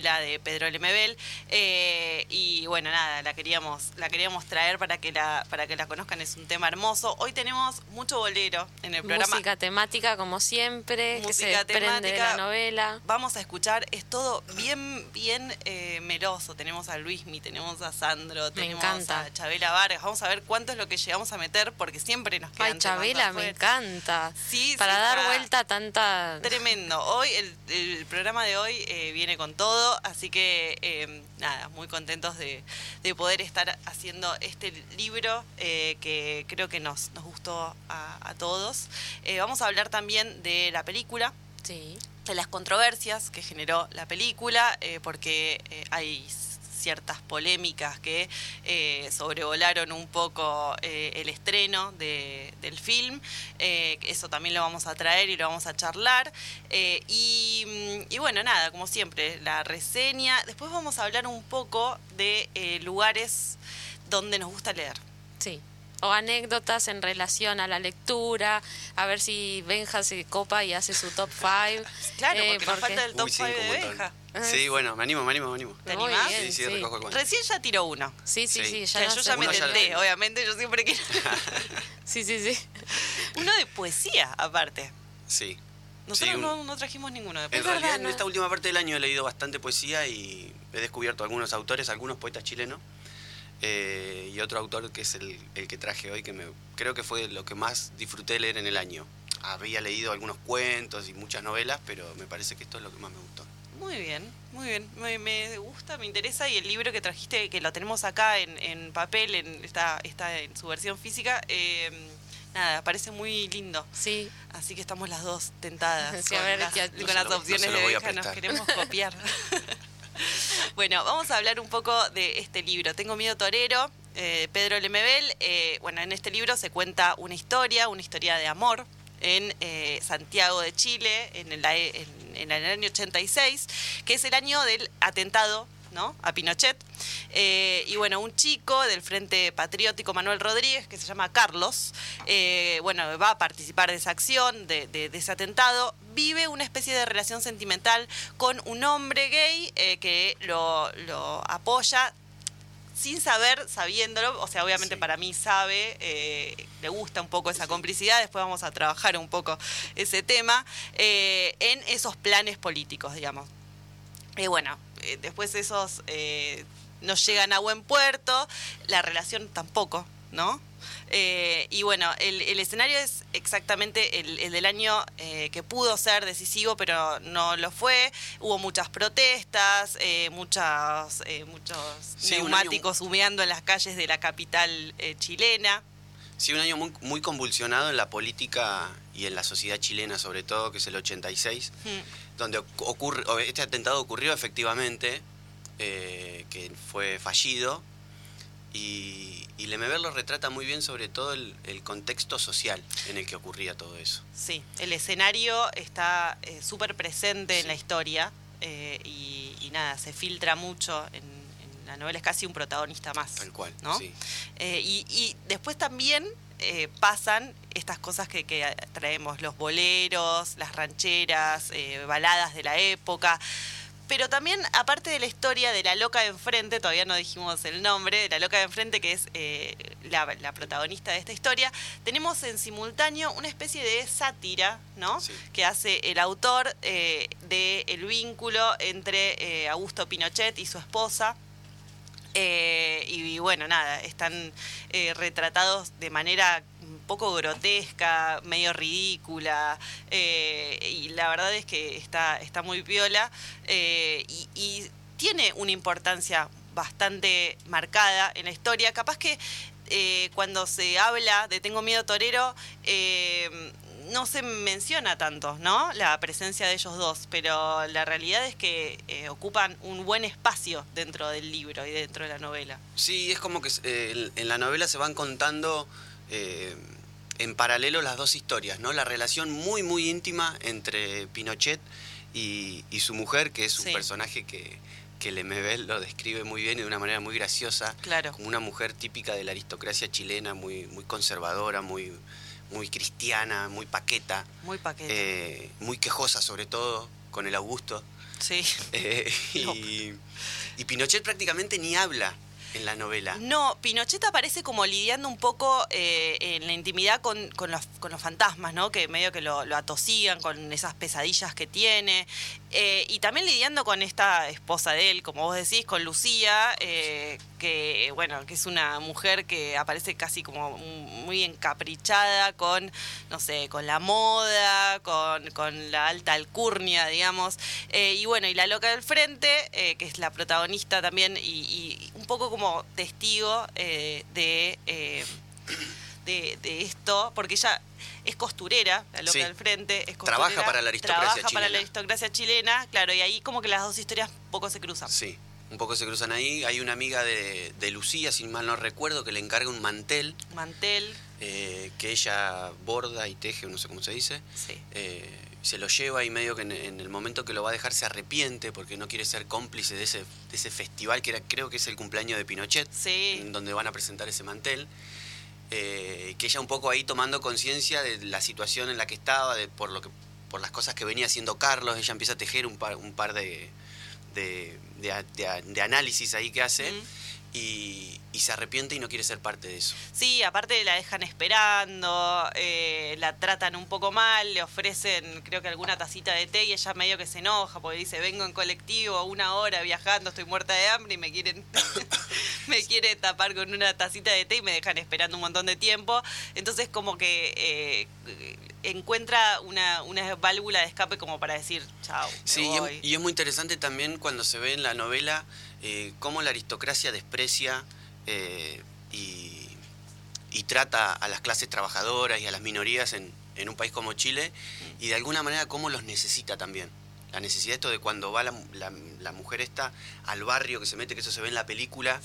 la de Pedro Lemebel eh, y bueno nada la queríamos la queríamos traer para que la para que la conozcan es un tema hermoso. Hoy tenemos mucho bolero en el programa. Música temática como siempre que se desprende de la novela. Vamos a escuchar es todo bien bien eh, meloso tenemos a Luismi tenemos a Sandro tenemos a Chabela Vargas. Vamos a ver cuánto es lo que llegamos a meter porque siempre nos quedan Ay, Chabela me encanta. Sí para dar vuelta tanta tremendo. Hoy el, el programa de hoy eh, viene con todo así que em, nada, muy contentos de, poder estar haciendo este libro eh, que creo que nos, nos gustó a, todos. Eh, vamos a hablar también de la película. De las controversias que generó la película, eh, porque hay ciertas polémicas que eh, sobrevolaron un poco eh, el estreno del film. Eh, eso también lo vamos a traer y lo vamos a charlar. Y, y, bueno, nada, como siempre, la reseña. Después vamos a hablar un poco de lugares donde nos gusta leer. Sí o anécdotas en relación a la lectura, a ver si Benja se copa y hace su top 5. Claro, porque, nos falta el top 5 de Benja. Sí, bueno, me animo, me animo, me animo. ¿Te animás? Sí, sí, recojo el Recién ya tiró uno. Sí, sí, sí. ya yo ya me tenté, obviamente, yo siempre quiero. sí, sí, sí. Uno de poesía, aparte. Sí. Nosotros no, trajimos ninguno de poesía. En realidad, en esta última parte del año he leído bastante poesía y he descubierto algunos autores, algunos poetas chilenos. Eh, y otro autor que es el, el, que traje hoy, que me, creo que fue lo que más disfruté leer en el año. Había leído algunos cuentos y muchas novelas, pero me parece que esto es lo que más me gustó. Muy bien, muy bien. Me, gusta, me interesa. Y el libro que trajiste, que lo tenemos acá en, papel, en, está, está en su versión física, eh, nada, parece muy lindo. Sí. Así que estamos las dos tentadas con, las, opciones de Beja, nos queremos copiar. bueno, vamos a hablar un poco de este libro. Tengo miedo torero. Eh, Pedro Lemebel, eh, bueno, en este libro se cuenta una historia, una historia de amor, en eh, Santiago de Chile en el, en, el, año 86, que es el año del atentado ¿no? a Pinochet. Eh, y bueno, un chico del Frente Patriótico Manuel Rodríguez, que se llama Carlos, eh, bueno, va a participar de esa acción, de, de, ese atentado, vive una especie de relación sentimental con un hombre gay que lo, lo apoya sin saber, sabiéndolo, o sea, obviamente para mí sabe, eh, le gusta un poco esa complicidad, después vamos a trabajar un poco ese tema, eh, en esos planes políticos, digamos. Y bueno, eh, después esos no llegan a buen puerto, la relación tampoco, ¿no? Eh, y bueno, el, escenario es exactamente el, del año eh, que pudo ser decisivo, pero no lo fue. Hubo muchas protestas, eh, muchas, muchos neumáticos humeando en las calles de la capital chilena. Sí, un año muy, muy, convulsionado en la política y en la sociedad chilena, sobre todo, que es el 86, hmm. Donde ocurre, este atentado ocurrió efectivamente, que fue fallido y, y Lemever lo retrata muy bien sobre todo el, contexto social en el que ocurría todo eso. Sí, el escenario está eh, súper presente en la historia eh, y, nada, se filtra mucho en, la novela, es casi un protagonista más. Tal cual, ¿no? sí. Eh, y, después también pasan estas cosas que, que, traemos, los boleros, las rancheras, baladas de la época pero también, aparte de la historia de la loca de enfrente, todavía no dijimos el nombre, de la loca de enfrente, que es eh, la, protagonista de esta historia, tenemos en simultáneo una especie de sátira, ¿no? Que hace el autor eh, del vínculo entre eh, Augusto Pinochet y su esposa. Eh, y, bueno, nada, están retratados de manera poco grotesca, medio ridícula, eh, y la verdad es que está, está muy viola eh, y, tiene una importancia bastante marcada en la historia. Capaz que eh, cuando se habla de Tengo miedo torero, no se menciona tanto, ¿no? La presencia de ellos dos, pero la realidad es que ocupan un buen espacio dentro del libro y dentro de la novela. Sí, es como que en la novela se van contando en paralelo las dos historias, ¿no? La relación muy, muy íntima entre Pinochet y, su mujer, que es un personaje que, que Lemebel lo describe muy bien y de una manera muy graciosa. Claro. Como una mujer típica de la aristocracia chilena, muy, muy conservadora, muy, muy cristiana, muy paqueta. Muy paqueta. Eh, muy quejosa, sobre todo, con el Augusto. Sí. Eh, y Pinochet prácticamente ni habla en la novela. No, Pinochet aparece como lidiando un poco eh, en la intimidad con, los, con, los, fantasmas, ¿no? Que medio que lo, atosigan con esas pesadillas que tiene. Eh, y también lidiando con esta esposa de él, como vos decís, con Lucía, eh, que bueno, que es una mujer que aparece casi como muy encaprichada con, no sé, con la moda, con, con la alta alcurnia, digamos. y bueno, y la loca del frente, que es la protagonista también, y un poco como como testigo eh, eh, de, de, esto, porque ella es costurera, la loca del frente, es Trabaja para la aristocracia trabaja chilena. para la aristocracia chilena, claro, y ahí como que las dos historias un poco se cruzan. Sí, un poco se cruzan ahí. Hay una amiga de, Lucía, si mal no recuerdo, que le encarga un mantel. Mantel. Eh, que ella borda y teje, no sé cómo se dice. Sí se lo lleva y medio que en, el momento que lo va a dejar se arrepiente porque no quiere ser cómplice de ese, de ese festival que era, creo que es el cumpleaños de Pinochet, donde van a presentar ese mantel. Eh, que ella un poco ahí tomando conciencia de la situación en la que estaba, de, por, lo que, por las cosas que venía haciendo Carlos, ella empieza a tejer un par, un par de, de, análisis ahí que hace y, se arrepiente y no quiere ser parte de eso. Sí, aparte la dejan esperando, eh, la tratan un poco mal, le ofrecen creo que alguna tacita de té y ella medio que se enoja porque dice, vengo en colectivo una hora viajando, estoy muerta de hambre y me quieren, me quiere tapar con una tacita de té y me dejan esperando un montón de tiempo. Entonces como que eh, encuentra una, una, válvula de escape como para decir, chao. Sí, y es muy interesante también cuando se ve en la novela eh, cómo la aristocracia desprecia eh, y, trata a las clases trabajadoras y a las minorías en, un país como Chile y de alguna manera cómo los necesita también. La necesidad esto de cuando va la, mujer esta al barrio que se mete, que eso se ve en la película,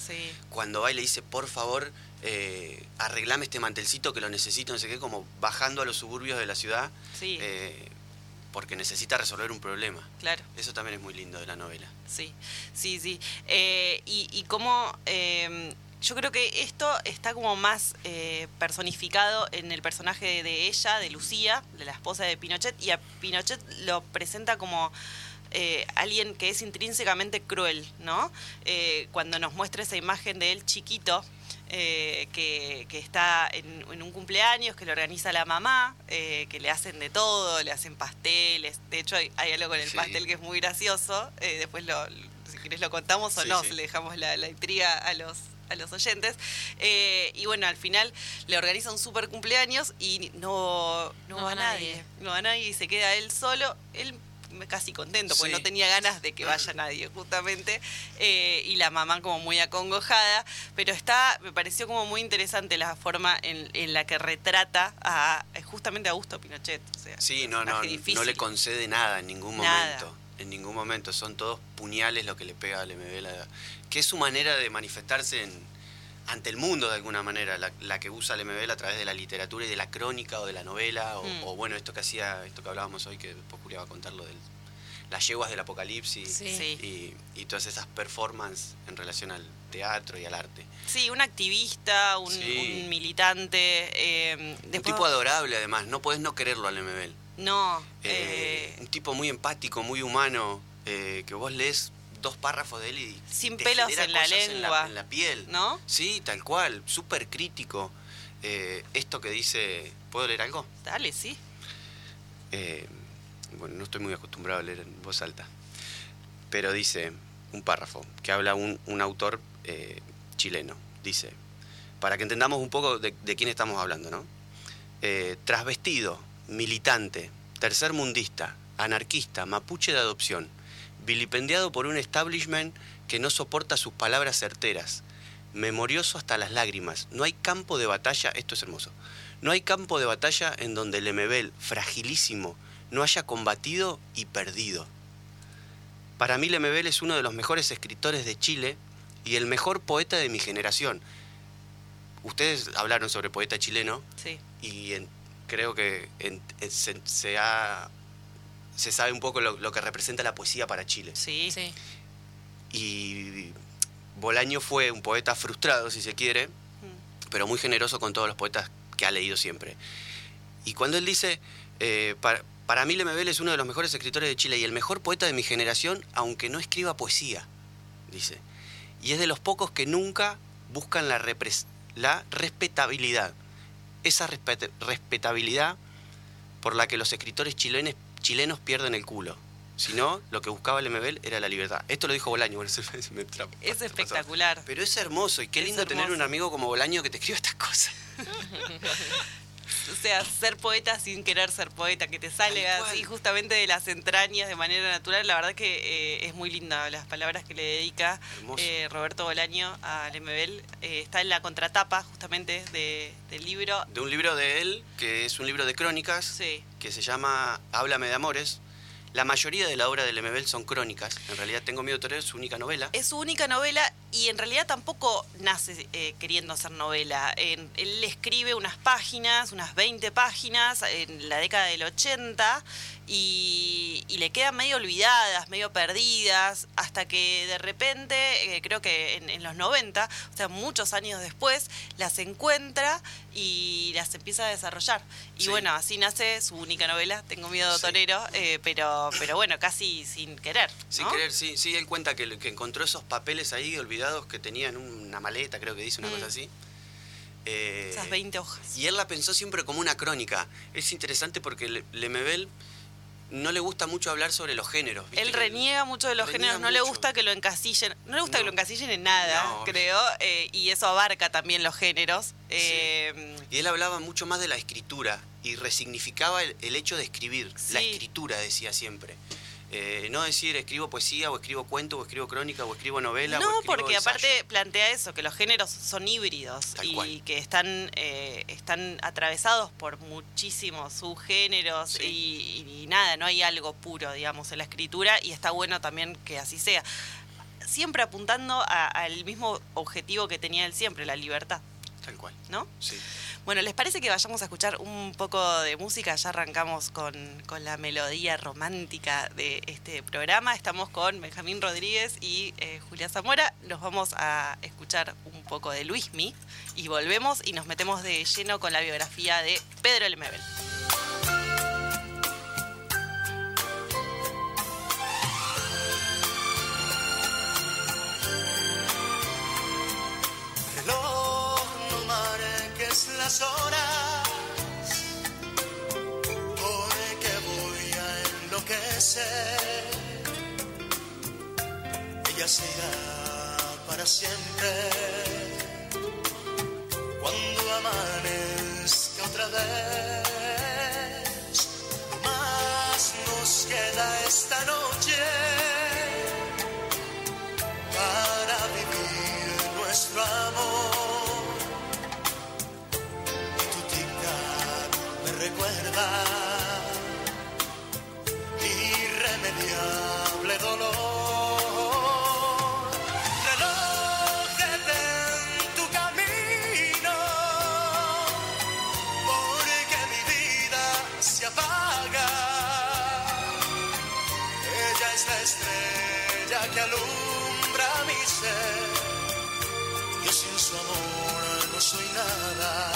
cuando va y le dice, por favor, eh, arreglame este mantelcito que lo necesito, no sé qué, como bajando a los suburbios de la ciudad. Eh, porque necesita resolver un problema. Claro. Eso también es muy lindo de la novela. Sí, sí, sí. Eh, y, y cómo em, yo creo que esto está como más eh, personificado en el personaje de ella, de Lucía, de la esposa de Pinochet, y a Pinochet lo presenta como eh, alguien que es intrínsecamente cruel, ¿no? cuando nos muestra esa imagen de él chiquito, eh, que, está en, un cumpleaños, que lo organiza la mamá, eh, que le hacen de todo, le hacen pasteles. De hecho, hay, algo con el pastel que es muy gracioso. Eh, después, lo, si querés, lo contamos o no, le dejamos la, intriga a los, a los oyentes. y bueno, al final le organiza un super cumpleaños y no, no, va nadie. No va nadie y se queda él solo. Él casi contento, porque no tenía ganas de que vaya nadie, justamente, eh, y la mamá como muy acongojada, pero está, me pareció como muy interesante la forma en, la que retrata a justamente a Augusto Pinochet. sí, no, no, no le concede nada en ningún momento. En ningún momento, son todos puñales lo que le pega al MB, que es su manera de manifestarse ante el mundo de alguna manera, la, que usa el MBL a través de la literatura y de la crónica o de la novela, o, mm. bueno, esto que hacía, esto que hablábamos hoy, que después Julia va a contar lo del las yeguas del apocalipsis y, todas esas performances en relación al teatro y al arte. Sí, un activista, un, militante. Eh, un tipo adorable además, no puedes no quererlo al MBL. No. Eh, eh, un tipo muy empático, muy humano, que vos lees dos párrafos de él y... Sin pelos en la lengua. En la, piel. ¿No? Sí, tal cual, súper crítico. esto que dice... ¿Puedo leer algo? Dale, sí bueno, no estoy muy acostumbrado a leer en voz alta, pero dice un párrafo que habla un, un autor eh, chileno. Dice, para que entendamos un poco de, quién estamos hablando, ¿no? Eh, trasvestido, militante, tercermundista, anarquista, mapuche de adopción, vilipendiado por un establishment que no soporta sus palabras certeras, memorioso hasta las lágrimas. No hay campo de batalla, esto es hermoso, no hay campo de batalla en donde el Lemebel, fragilísimo, no haya combatido y perdido. Para mí Lemebel es uno de los mejores escritores de Chile y el mejor poeta de mi generación. Ustedes hablaron sobre poeta chileno sí. y creo que se, se, sabe un poco lo, que representa la poesía para Chile. Sí, sí. Y Bolaño fue un poeta frustrado, si se quiere, mm. pero muy generoso con todos los poetas que ha leído siempre. Y cuando él dice, eh, Para mí Lemebel es uno de los mejores escritores de Chile y el mejor poeta de mi generación, aunque no escriba poesía, dice. Y es de los pocos que nunca buscan la, la respetabilidad. Esa respetabilidad por la que los escritores chilenos, chilenos pierden el culo. Si no, lo que buscaba el MBL era la libertad. Esto lo dijo Bolaño. Bueno, es espectacular. Pero es hermoso y qué lindo tener un amigo como Bolaño que te escriba estas cosas. o sea, ser poeta sin querer ser poeta, que te salga así justamente de las entrañas de manera natural. La verdad que eh, es muy linda las palabras que le dedica eh, Roberto Bolaño al MBL. Eh, está en la contratapa justamente del libro. De un libro de él, que es un libro de crónicas, que se llama Háblame de Amores la mayoría de la obra de Lemebel son crónicas. En realidad, Tengo miedo de es su única novela. Es su única novela y en realidad tampoco nace eh, queriendo hacer novela. él escribe unas páginas, unas 20 páginas en la década del 80 y, le quedan medio olvidadas, medio perdidas, hasta que de repente, eh, creo que en, los 90, o sea, muchos años después, las encuentra y las empieza a desarrollar. Y bueno, así nace su única novela, Tengo miedo, torero, eh, pero, pero bueno, casi sin querer. Sin querer, sí, sí, él cuenta que, que, encontró esos papeles ahí olvidados que tenía en una maleta, creo que dice una cosa mm. así. Eh, Esas 20 hojas. Y él la pensó siempre como una crónica. Es interesante porque Lemebel no le gusta mucho hablar sobre los géneros. Él reniega mucho de los géneros, no le gusta que lo encasillen, no le gusta que lo encasillen en nada, creo, eh, y eso abarca también los géneros. Eh, y él hablaba mucho más de la escritura y resignificaba el, hecho de escribir, la escritura decía siempre. Eh, no decir escribo poesía o escribo cuento o escribo crónica o escribo novela. No, porque aparte plantea eso, que los géneros son híbridos y que están, eh, están atravesados por muchísimos subgéneros y, nada, no hay algo puro, digamos, en la escritura y está bueno también que así sea. Siempre apuntando al mismo objetivo que tenía él siempre, la libertad. Tal cual. ¿No? Sí. Bueno, ¿les parece que vayamos a escuchar un poco de música? Ya arrancamos con, la melodía romántica de este programa. Estamos con Benjamín Rodríguez y eh, Julia Zamora. Nos vamos a escuchar un poco de Luismi y volvemos y nos metemos de lleno con la biografía de Pedro Lemebel. Las horas, porque voy a enloquecer. Ella será para siempre. Cuando amanezca otra vez, más nos queda esta noche para recuerda irremediable dolor. Reloj en tu camino, porque mi vida se apaga. Ella es la estrella que alumbra mi ser. Yo sin su amor no soy nada.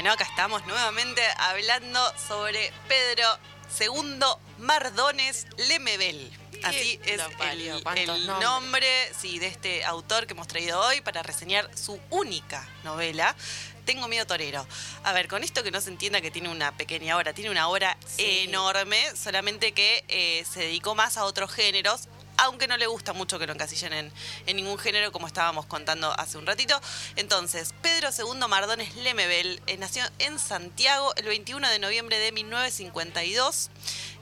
Bueno, acá estamos nuevamente hablando sobre Pedro II Mardones Lemebel. Así es el, nombre sí, de este autor que hemos traído hoy para reseñar su única novela, Tengo miedo torero. A ver, con esto que no se entienda que tiene una pequeña obra, tiene una obra enorme, solamente que eh, se dedicó más a otros géneros, aunque no le gusta mucho que lo encasillen en, ningún género, como estábamos contando hace un ratito. Entonces, Pedro II Mardones Lemebel eh, nació en Santiago el 21 de noviembre de 1952.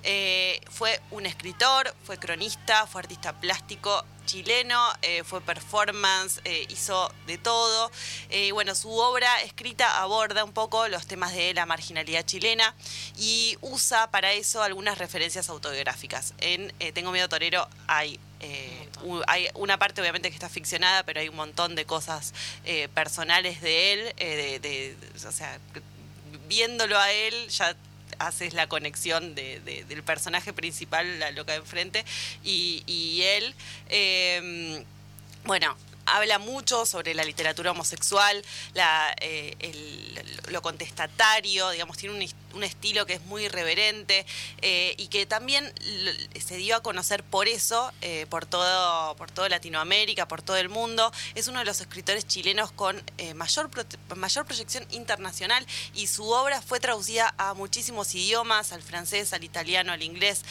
Eh, fue un escritor, fue cronista, fue artista plástico chileno, eh, fue performance, hizo de todo. y bueno, su obra escrita aborda un poco los temas de la marginalidad chilena y usa para eso algunas referencias autobiográficas. En Tengo Miedo Torero hay eh, hay una parte obviamente que está ficcionada, pero hay un montón de cosas eh, personales de él, eh, de, o sea, viéndolo a él ya haces la conexión del personaje principal, la loca de enfrente, y, y él, bueno, habla mucho sobre la literatura homosexual, la, lo contestatario, digamos, tiene un un estilo que es muy irreverente eh, y que también se dio a conocer por eso, eh, por, todo, por Latinoamérica, por todo el mundo. Es uno de los escritores chilenos con eh, mayor, mayor proyección internacional y su obra fue traducida a muchísimos idiomas, al francés, al italiano, al inglés.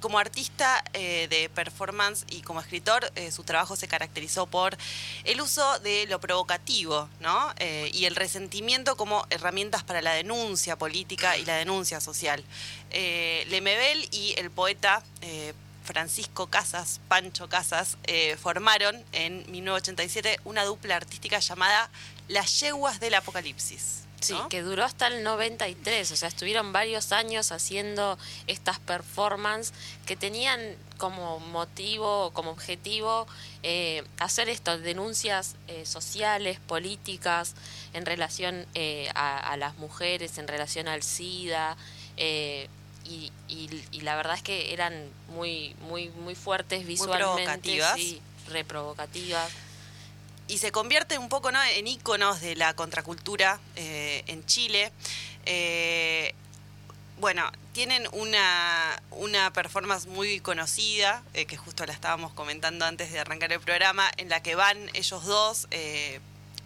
como artista de performance y como escritor, su trabajo se caracterizó por el uso de lo provocativo ¿no? y el resentimiento como herramientas para la denuncia política y la denuncia social. Eh, Lemebel y el poeta eh, Francisco Casas, Pancho Casas, eh, formaron en 1987 una dupla artística llamada Las Yeguas del Apocalipsis. Sí, que duró hasta el 93, o sea, estuvieron varios años haciendo estas performances que tenían como motivo, como objetivo, eh, hacer estas denuncias eh, sociales, políticas, en relación eh, a, las mujeres, en relación al SIDA, y, la verdad es que eran muy, muy, muy fuertes visualmente, muy provocativas. reprovocativas y se convierte un poco ¿no? en íconos de la contracultura eh, en Chile. Eh, bueno, tienen una, una performance muy conocida, eh, que justo la estábamos comentando antes de arrancar el programa, en la que van ellos dos,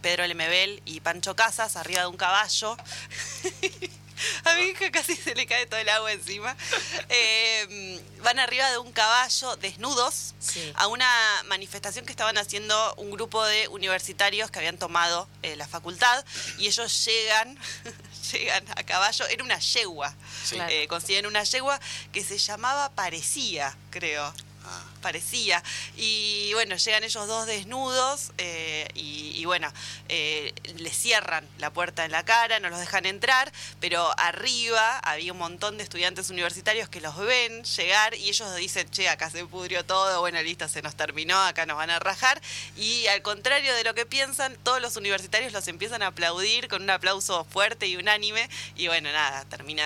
Pedro Lemebel y Pancho Casas, arriba de un caballo. A mi hija casi se le cae todo el agua encima. Eh, van arriba de un caballo desnudos a una manifestación que estaban haciendo un grupo de universitarios que habían tomado eh, la facultad y ellos llegan, llegan a caballo, era una yegua, eh, consiguen una yegua que se llamaba Parecía, creo. Ah. parecía. Y bueno, llegan ellos dos desnudos eh, y, bueno, eh, les cierran la puerta en la cara, no los dejan entrar, pero arriba había un montón de estudiantes universitarios que los ven llegar y ellos dicen, che, acá se pudrió todo, bueno, listo, se nos terminó, acá nos van a rajar. Y al contrario de lo que piensan, todos los universitarios los empiezan a aplaudir con un aplauso fuerte y unánime y bueno, nada, termina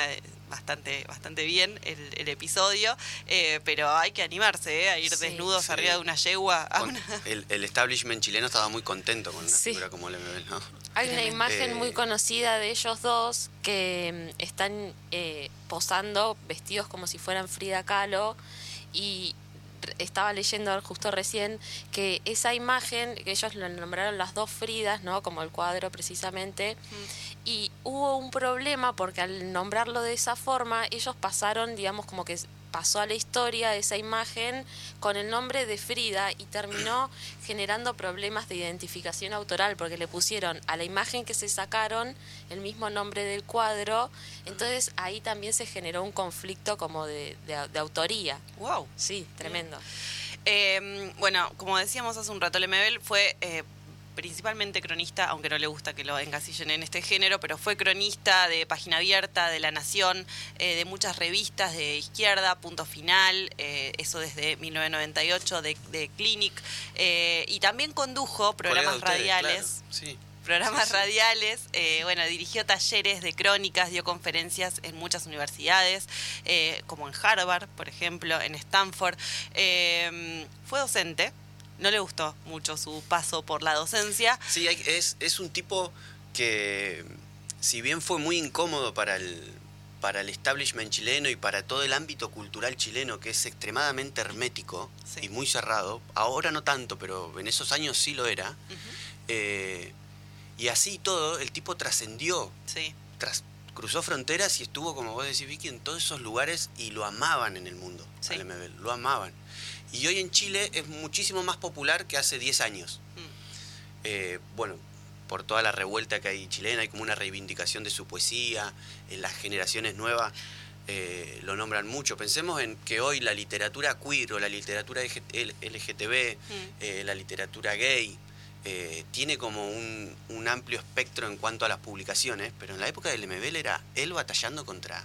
bastante, bastante bien el, episodio, eh, pero hay que animarse eh, a ir desnudos arriba de una yegua. el, establishment chileno estaba muy contento con una figura como ¿no? Hay una imagen muy eh, conocida de ellos dos que mm, están posando vestidos como si fueran Frida Kahlo y estaba leyendo justo recién que esa imagen, que ellos lo nombraron las dos Fridas, ¿no? Como el cuadro precisamente, y hubo un problema porque al nombrarlo de esa forma, ellos pasaron, digamos, como que pasó a la historia esa imagen con el nombre de Frida y terminó generando problemas de identificación autoral porque le pusieron a la imagen que se sacaron el mismo nombre del cuadro, entonces ahí también se generó un conflicto como de, autoría. ¡Wow! Sí, tremendo. Em, bueno, como decíamos hace un rato, Lemebel fue eh, principalmente cronista, aunque no le gusta que lo encasillen en este género, pero fue cronista de Página Abierta, de La Nación, eh, de muchas revistas de izquierda, Punto Final, eh, eso desde 1998, de, de Clinic, eh, y también condujo programas radiales. Programas radiales, bueno, dirigió talleres de crónicas, dio conferencias en muchas universidades, como en Harvard, por ejemplo, en Stanford. fue docente, no le gustó mucho su paso por la docencia. Sí, es, es un tipo que si bien fue muy incómodo para el, para el establishment chileno y para todo el ámbito cultural chileno, que es extremadamente hermético y muy cerrado, ahora no tanto, pero en esos años sí lo era, eh, y así todo, el tipo trascendió, cruzó fronteras y estuvo, como vos decís, Vicky, en todos esos lugares y lo amaban en el mundo, al MBL, lo amaban. Y hoy en Chile es muchísimo más popular que hace 10 años. Mm. Eh, bueno, por toda la revuelta que hay chilena, hay como una reivindicación de su poesía, en las generaciones nuevas eh, lo nombran mucho. Pensemos en que hoy la literatura queer o la literatura LGTB, mm. eh, la literatura gay, eh, tiene como un, un, amplio espectro en cuanto a las publicaciones, pero en la época del MBL era él batallando contra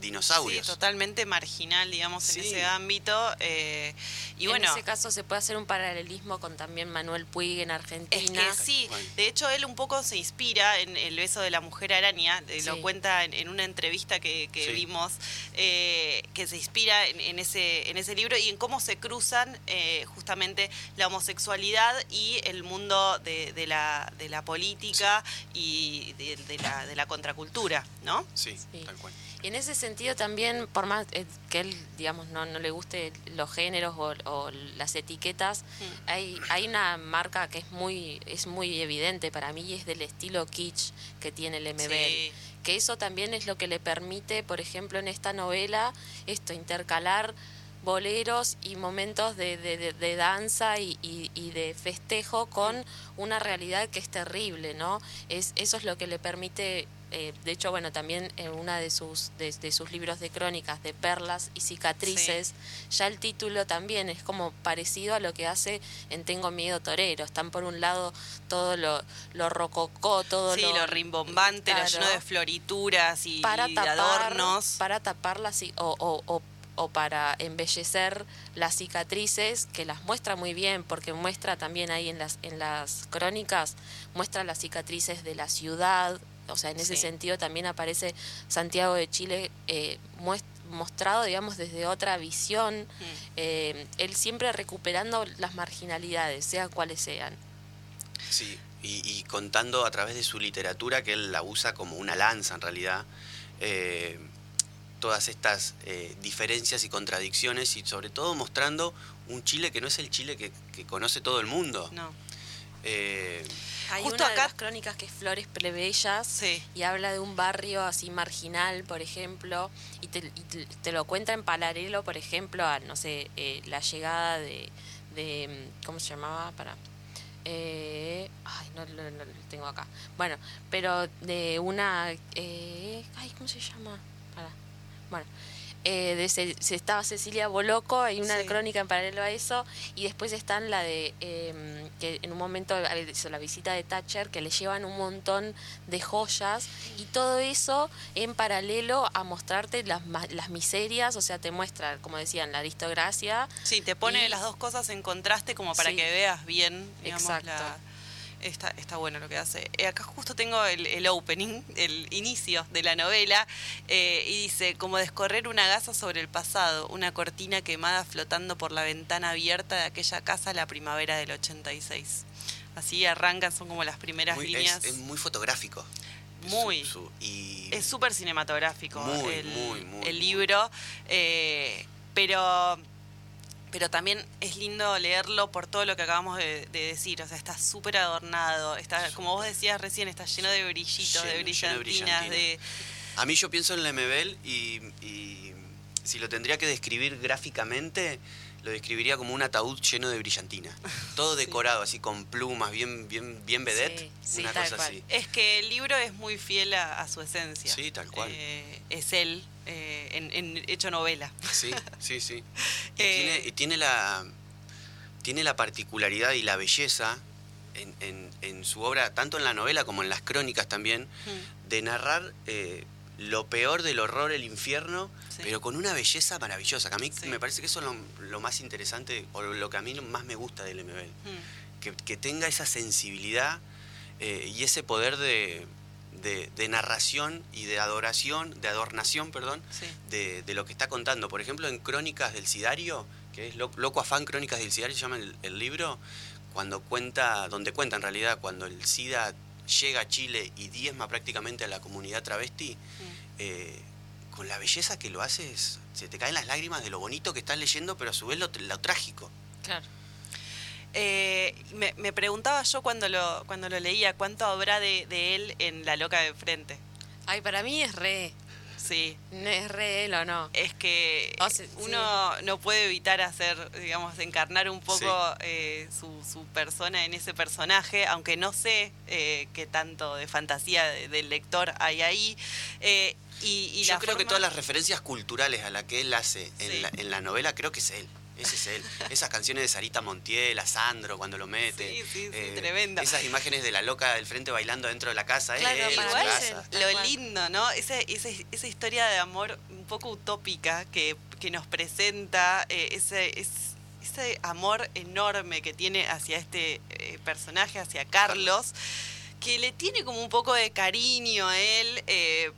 dinosaurios. Sí, totalmente marginal, digamos, en ese ámbito. Eh, y en bueno, ese caso se puede hacer un paralelismo con también Manuel Puig en Argentina. Es que sí, de hecho él un poco se inspira en El beso de la mujer araña, eh, lo cuenta en, una entrevista que, vimos, eh, que se inspira en, ese, en ese libro y en cómo se cruzan justamente la homosexualidad y el mundo de, la, de la política y de, la, de la contracultura, ¿no? Sí, tal cual. Y en ese sentido también, por más eh, que él, digamos, no, no le guste los géneros o, las etiquetas, mm. hay, hay una marca que es muy, es muy evidente para mí y es del estilo kitsch que tiene el MBL. Que eso también es lo que le permite, por ejemplo, en esta novela, esto, intercalar boleros y momentos de, de, danza y, y, de festejo con una realidad que es terrible, ¿no? Es, eso es lo que le permite eh, de hecho, bueno, también en una de sus, de, sus libros de crónicas de perlas y cicatrices, ya el título también es como parecido a lo que hace en Tengo Miedo Torero. Están por un lado todo lo, lo rococó, todo lo, lo rimbombante, lo lleno de florituras y, para adornos. Para taparlas o, o, o o para embellecer las cicatrices, que las muestra muy bien, porque muestra también ahí en las, en las crónicas, muestra las cicatrices de la ciudad, o sea, en ese sentido también aparece Santiago de Chile eh, mostrado, digamos, desde otra visión, mm. eh, él siempre recuperando las marginalidades, sean cuales sean. Sí, y, contando a través de su literatura, que él la usa como una lanza en realidad, eh, todas estas diferencias y contradicciones y sobre todo mostrando un Chile que no es el Chile que, que conoce todo el mundo. No. Hay Justo una acá... de las crónicas que es Flores Plebeyas y habla de un barrio así marginal, por ejemplo, y te, lo cuenta en paralelo, por ejemplo, a, no sé, eh, la llegada de, de, ¿cómo se llamaba? Para... Eh, ay, no, lo tengo acá. Bueno, pero de una... Eh, ay, ¿cómo se llama? Para. Bueno, eh, de se, estaba Cecilia Boloco, hay una crónica en paralelo a eso, y después están la de em, que en un momento hizo la visita de Thatcher, que le llevan un montón de joyas, y todo eso en paralelo a mostrarte las, las miserias, o sea, te muestra, como decían, la aristocracia. Sí, te pone las dos cosas en contraste como para que veas bien, digamos, la Está, está bueno lo que hace. Eh, acá justo tengo el, opening, el inicio de la novela, eh, y dice, como descorrer una gasa sobre el pasado, una cortina quemada flotando por la ventana abierta de aquella casa la primavera del 86. Así arrancan, son como las primeras líneas. Es, muy fotográfico. Muy. Es súper cinematográfico el, el libro. Eh, pero pero también es lindo leerlo por todo lo que acabamos de, decir. O sea, está súper adornado, está, como vos decías recién, está lleno de brillitos, de, brillantinas, de, A mí yo pienso en Lemebel y, y si lo tendría que describir gráficamente, lo describiría como un ataúd lleno de brillantina. Todo decorado así con plumas, bien, bien, bien vedette, una cosa así. Es que el libro es muy fiel a, su esencia. Sí, tal cual. Eh, es él eh, en, hecho novela. Sí, sí, sí. Eh, y, tiene, la, tiene la particularidad y la belleza en, su obra, tanto en la novela como en las crónicas también, de narrar lo peor del horror, el infierno, pero con una belleza maravillosa. Que a mí me parece que eso es lo, más interesante, o lo que a mí más me gusta del MBL. Que, que, tenga esa sensibilidad y ese poder de, de, narración y de adoración, de adornación, perdón, de, lo que está contando. Por ejemplo, en Crónicas del Sidario, que es Loco Afán Crónicas del Sidario, se llama el, libro, cuando cuenta, donde cuenta en realidad, cuando el SIDA llega a Chile y diezma prácticamente a la comunidad travesti, mm. Eh, con la belleza que lo haces, se te caen las lágrimas de lo bonito que estás leyendo, pero a su vez lo, trágico. Claro. Eh, me, preguntaba yo cuando lo, cuando lo leía, ¿cuánto habrá de, de él en La Loca de Frente? Ay, para mí es re. Sí. ¿No es re él o no? Es que uno no puede evitar hacer, digamos, encarnar un poco eh, su, persona en ese personaje, aunque no sé eh, qué tanto de fantasía del lector hay ahí. Eh, y, Yo creo que todas las referencias culturales a las que él hace en, la, en la novela, creo que es él. Ese es él. Esas canciones de Sarita Montiel, a Sandro cuando lo mete. Sí, sí, sí, eh, tremendo. Esas imágenes de la loca del frente bailando dentro de la casa. Claro, lo lindo, ¿no? Esa, esa, historia de amor un poco utópica que, que nos presenta, eh, ese, ese amor enorme que tiene hacia este eh, personaje, hacia Carlos, que le tiene como un poco de cariño a él,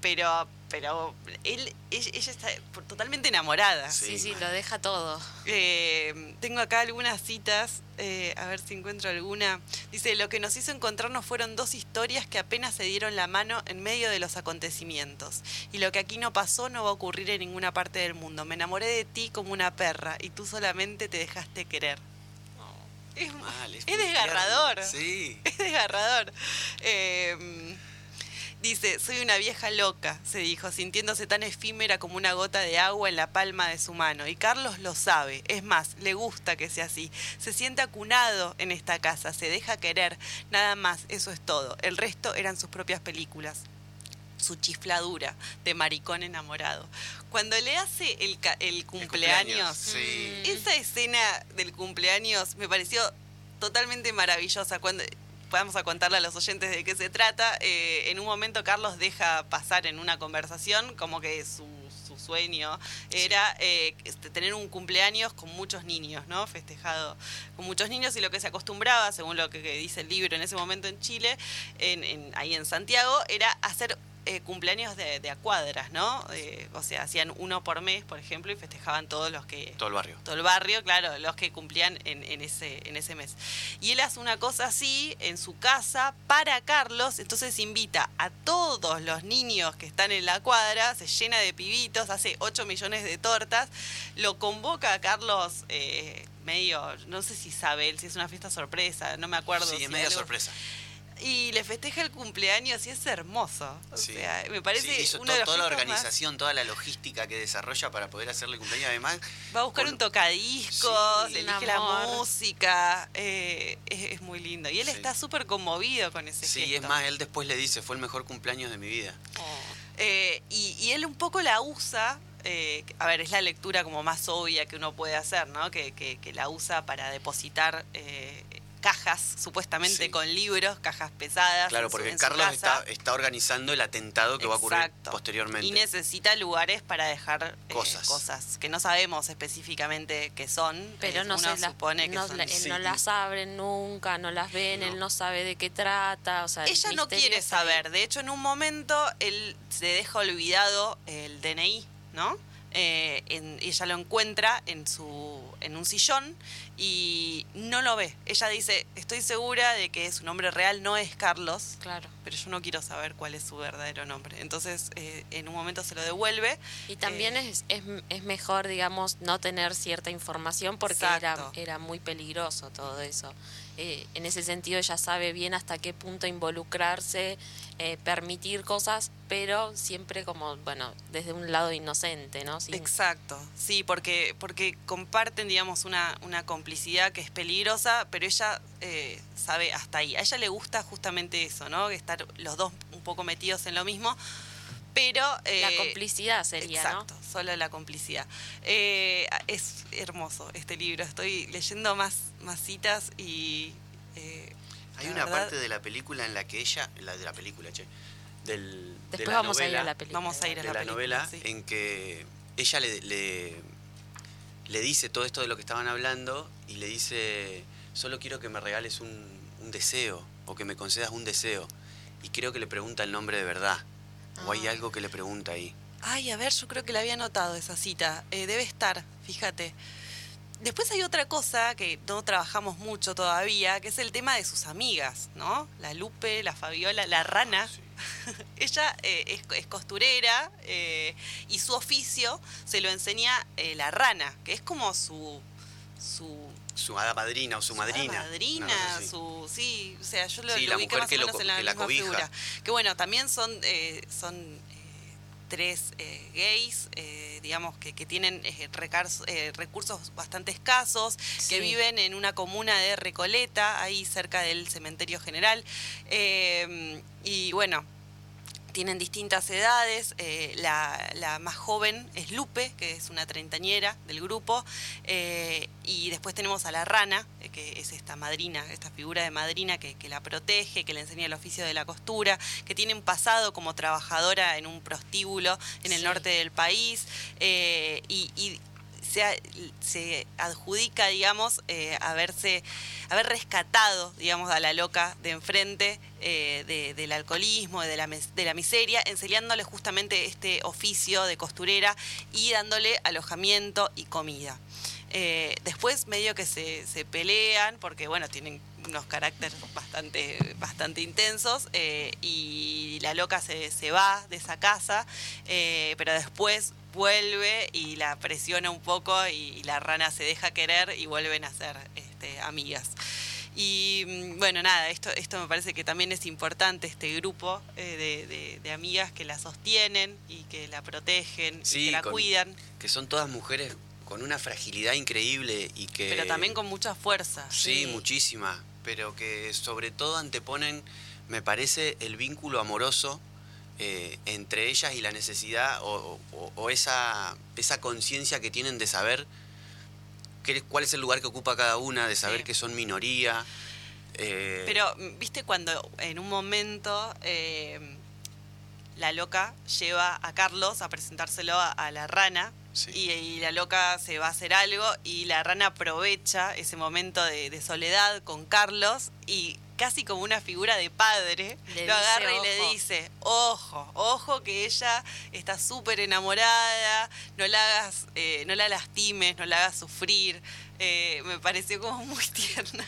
pero pero él, ella está totalmente enamorada. Sí, sí, lo deja todo. Eh, tengo acá algunas citas, eh, a ver si encuentro alguna. Dice, lo que nos hizo encontrarnos fueron dos historias que apenas se dieron la mano en medio de los acontecimientos. Y lo que aquí no pasó no va a ocurrir en ninguna parte del mundo. Me enamoré de ti como una perra y tú solamente te dejaste querer. es, es, desgarrador. Sí. Es desgarrador. Eh, Dice, soy una vieja loca, se dijo, sintiéndose tan efímera como una gota de agua en la palma de su mano. Y Carlos lo sabe, es más, le gusta que sea así. Se siente acunado en esta casa, se deja querer, nada más, eso es todo. El resto eran sus propias películas su chifladura de maricón enamorado. Cuando le hace el, el cumpleaños, esa escena del cumpleaños me pareció totalmente maravillosa. Cuando vamos a contarle a los oyentes de qué se trata. Eh, en un momento Carlos deja pasar en una conversación como que su, sueño era eh, este, tener un cumpleaños con muchos niños, ¿no? Festejado con muchos niños y lo que se acostumbraba, según lo que, dice el libro en ese momento en Chile, en, ahí en Santiago, era hacer eh, cumpleaños de, de, a cuadras, ¿no? Eh, o sea, hacían uno por mes, por ejemplo, y festejaban todos los que... Todo el barrio. Todo el barrio, claro, los que cumplían en, en, ese, en ese mes. Y él hace una cosa así en su casa para Carlos, entonces invita a todos los niños que están en la cuadra, se llena de pibitos, hace 8 millones de tortas, lo convoca a Carlos... Eh, medio, no sé si sabe él, si es una fiesta sorpresa, no me acuerdo. Sí, es media sorpresa y le festeja el cumpleaños y es hermoso. O sea, me parece sí, toda la organización, toda la logística que desarrolla para poder hacerle cumpleaños. Además, va a buscar un tocadiscos, elige la música, eh, es, muy lindo. Y él está súper conmovido con ese Sí, es más, él después le dice, fue el mejor cumpleaños de mi vida. Oh. Eh, y, él un poco la usa eh, a ver, es la lectura como más obvia que uno puede hacer, ¿no? Que, que, la usa para depositar eh, cajas, supuestamente con libros, cajas pesadas. Claro, porque Carlos está, está, organizando el atentado que va a ocurrir posteriormente. Y necesita lugares para dejar eh, cosas. cosas que no sabemos específicamente qué son. Pero no se las supone que no, son. Él no las abre nunca, no las ven, él no sabe de qué trata. O sea, Ella no quiere saber. De hecho, en un momento él se deja olvidado el DNI, ¿no? Eh, ella lo encuentra en su en un sillón y no lo ve. Ella dice, estoy segura de que su nombre real no es Carlos, claro. pero yo no quiero saber cuál es su verdadero nombre. Entonces, eh, en un momento se lo devuelve. Y también eh, es, es, mejor, digamos, no tener cierta información porque era, era muy peligroso todo eso. Eh, en ese sentido ella sabe bien hasta qué punto involucrarse, eh, permitir cosas, pero siempre como, bueno, desde un lado inocente, ¿no? Exacto, sí, porque, porque comparten, digamos, una, una complicidad que es peligrosa, pero ella eh, sabe hasta ahí. A ella le gusta justamente eso, ¿no? Estar los dos un poco metidos en lo mismo. Pero, la complicidad sería, exacto, solo la complicidad. es hermoso este libro. Estoy leyendo más más citas y... Eh, Hay una parte de la película en la que ella, la de la película, che, del, Después vamos a ir a la película. Vamos a ir a la, película, novela en que ella le, le, dice todo esto de lo que estaban hablando y le dice, solo quiero que me regales un, un deseo o que me concedas un deseo. Y creo que le pregunta el nombre de verdad. O hay ah. algo que le pregunta ahí. Ay, a ver, yo creo que le había notado esa cita. Eh, debe estar, fíjate después hay otra cosa que no trabajamos mucho todavía, que es el tema de sus amigas, ¿no? La Lupe, la Fabiola, la Rana. Ella eh, es, costurera eh, y su oficio se lo enseña la Rana, que es como su... su su hada madrina o su, madrina. madrina, su sí, o sea, yo lo, lo ubiqué más o menos en la, misma figura. Que bueno, también son son tres gays, digamos, que, que tienen recursos bastante escasos, que viven en una comuna de Recoleta, ahí cerca del cementerio general. y bueno, tienen distintas edades. Eh, la, más joven es Lupe, que es una treintañera del grupo. Eh, y después tenemos a la rana, eh, que es esta madrina, esta figura de madrina que, la protege, que le enseña el oficio de la costura, que tiene un pasado como trabajadora en un prostíbulo en el norte del país. y se, adjudica, digamos, eh, haberse, haber rescatado, digamos, a la loca de enfrente eh, del alcoholismo, de la, de la miseria, enseñándole justamente este oficio de costurera y dándole alojamiento y comida. Eh, después medio que se, se, pelean porque bueno tienen unos caracteres bastante bastante intensos y la loca se, se, va de esa casa pero después vuelve y la presiona un poco y, la rana se deja querer y vuelven a ser este, amigas. Y mm, bueno, nada, esto, esto me parece que también es importante, este grupo eh, de, amigas que la sostienen y que la protegen y que la cuidan. Que son todas mujeres con una fragilidad increíble y que... Pero también con mucha fuerza. sí, muchísima, pero que sobre todo anteponen, me parece, el vínculo amoroso eh, entre ellas y la necesidad o, esa, esa conciencia que tienen de saber qué, cuál es el lugar que ocupa cada una, de saber que son minoría. Eh, Pero, viste, cuando en un momento eh, la loca lleva a Carlos a presentárselo a, la rana. Y, la loca se va a hacer algo y la rana aprovecha ese momento de soledad con Carlos y casi como una figura de padre, lo agarra y le dice, ojo, ojo que ella está súper enamorada, no la hagas, eh, no la lastimes, no la hagas sufrir. Eh, me pareció como muy tierna.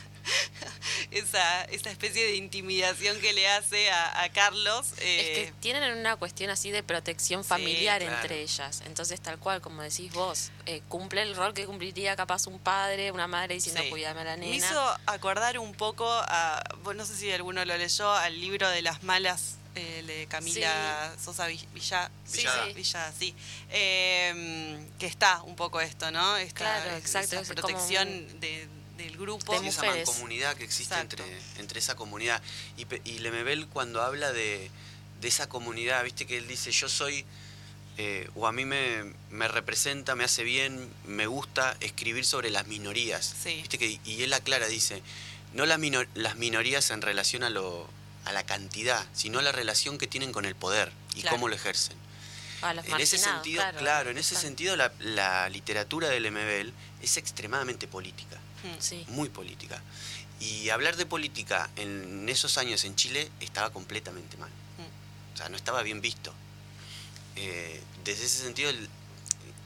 Esa, esa especie de intimidación que le hace a, Carlos. es que eh, tienen una cuestión así de protección familiar entre ellas. Entonces, tal cual, como decís vos, eh, cumple el rol que cumpliría capaz un padre, una madre diciendo cuídame a la nena. Me hizo acordar un poco a, no sé si alguno lo leyó, al libro de las malas eh, de Camila Sosa Villa, Villa, sí, em, que está un poco esto, ¿no? claro, exacto. Esa protección de del grupo. De esa mancomunidad que existe entre, entre esa comunidad. Y, y Lemebel cuando habla de, esa comunidad, viste que él dice, yo soy, eh, o a mí me, me, representa, me hace bien, me gusta escribir sobre las minorías. ¿Viste que, y él aclara, dice, no las, las minorías en relación a, lo, a la cantidad, sino la relación que tienen con el poder y cómo lo ejercen. en ese sentido, claro, en ese sentido la, la literatura del Lemebel es extremadamente política. Muy política. Y hablar de política en esos años en Chile estaba completamente mal. O sea, no estaba bien visto. Eh, desde ese sentido,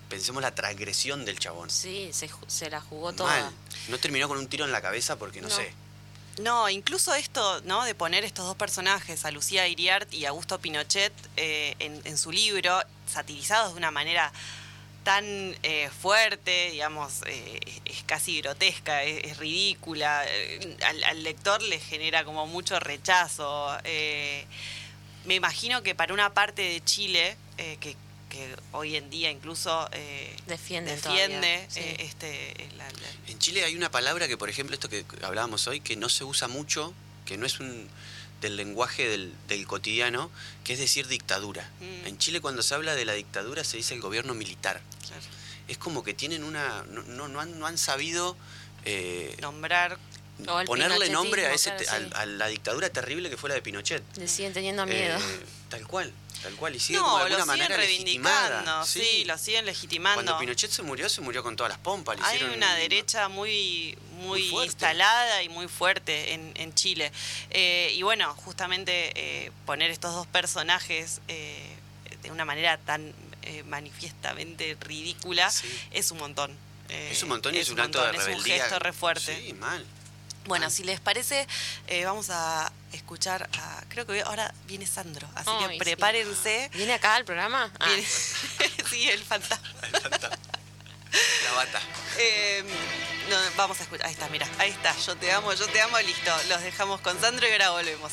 pensemos la transgresión del chabón. Sí, se, la jugó toda. No terminó con un tiro en la cabeza porque no, sé. No, incluso esto, ¿no? De poner estos dos personajes, a Lucía Iriart y Augusto Pinochet, eh, en, en, su libro, satirizados de una manera tan eh, fuerte, digamos, eh, es casi grotesca, es, ridícula, eh, al, lector le genera como mucho rechazo. me imagino que para una parte de Chile, que, hoy en día incluso defiende, defiende este... En Chile hay una palabra que, por ejemplo, esto que hablábamos hoy, que no se usa mucho, que no es un del lenguaje del, cotidiano, que es decir dictadura. Mm. En Chile cuando se habla de la dictadura se dice el gobierno militar. Es como que tienen una... no, no, han, no han sabido... Eh, Nombrar ponerle nombre a, ese, a, la dictadura terrible que fue la de Pinochet. Le siguen teniendo miedo. Eh, tal cual. Tal cual, y sigue de alguna manera legitimada. Sí. lo siguen legitimando. Cuando Pinochet se murió, se murió con todas las pompas. Hay una derecha muy, muy, instalada y muy fuerte en, Chile. Eh, y bueno, justamente eh, poner estos dos personajes eh, de una manera tan manifiestamente ridícula es un montón. Eh, es un montón y es, un acto de rebeldía. Es un gesto re fuerte. Sí, mal. Bueno, si les parece, eh, vamos a escuchar a. Creo que ahora viene Sandro, así que prepárense. ¿Viene acá al programa? Ah. sí, el fantasma. El fantasma. La bata. Eh, vamos a escuchar. Ahí está, mira. Ahí está. Yo te amo, yo te amo. Listo. Los dejamos con Sandro y ahora volvemos.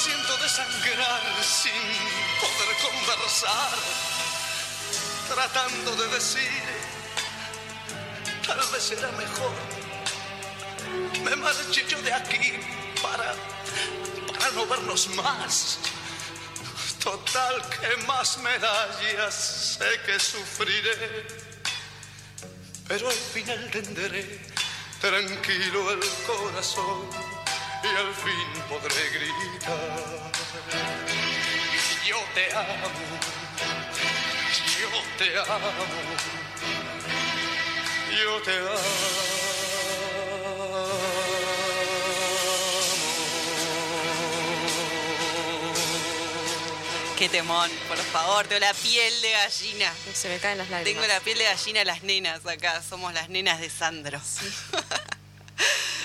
siento desangrar sin poder conversar, tratando de decir, tal vez será mejor, me marche yo de aquí para, para no vernos más. Total, que más medallas sé que sufriré, pero al final tendré tranquilo el corazón y al fin podré gritar. Yo te amo, yo te amo, yo te amo. Qué temón, por favor, tengo la piel de gallina. Se me caen las lágrimas. Tengo la piel de gallina las nenas acá, somos las nenas de Sandro.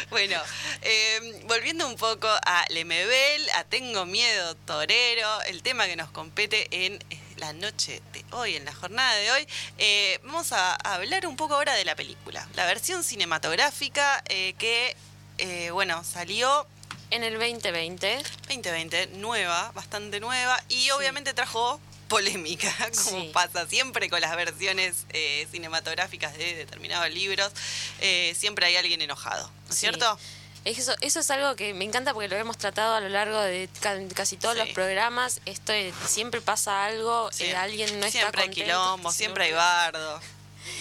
bueno, eh, volviendo un poco a Lemebel, a Tengo Miedo Torero, el tema que nos compete en eh, la noche de hoy, en la jornada de hoy, eh, vamos a hablar un poco ahora de la película, la versión cinematográfica que, bueno, salió en el 2020. 2020, nueva, bastante nueva, y obviamente trajo polémica, como pasa siempre con las versiones eh, cinematográficas de determinados libros, eh, siempre hay alguien enojado, ¿no es cierto? Eso, eso es algo que me encanta porque lo hemos tratado a lo largo de casi todos los programas. Esto siempre pasa algo, eh, alguien no está contento. Siempre hay quilombo, siempre hay bardo.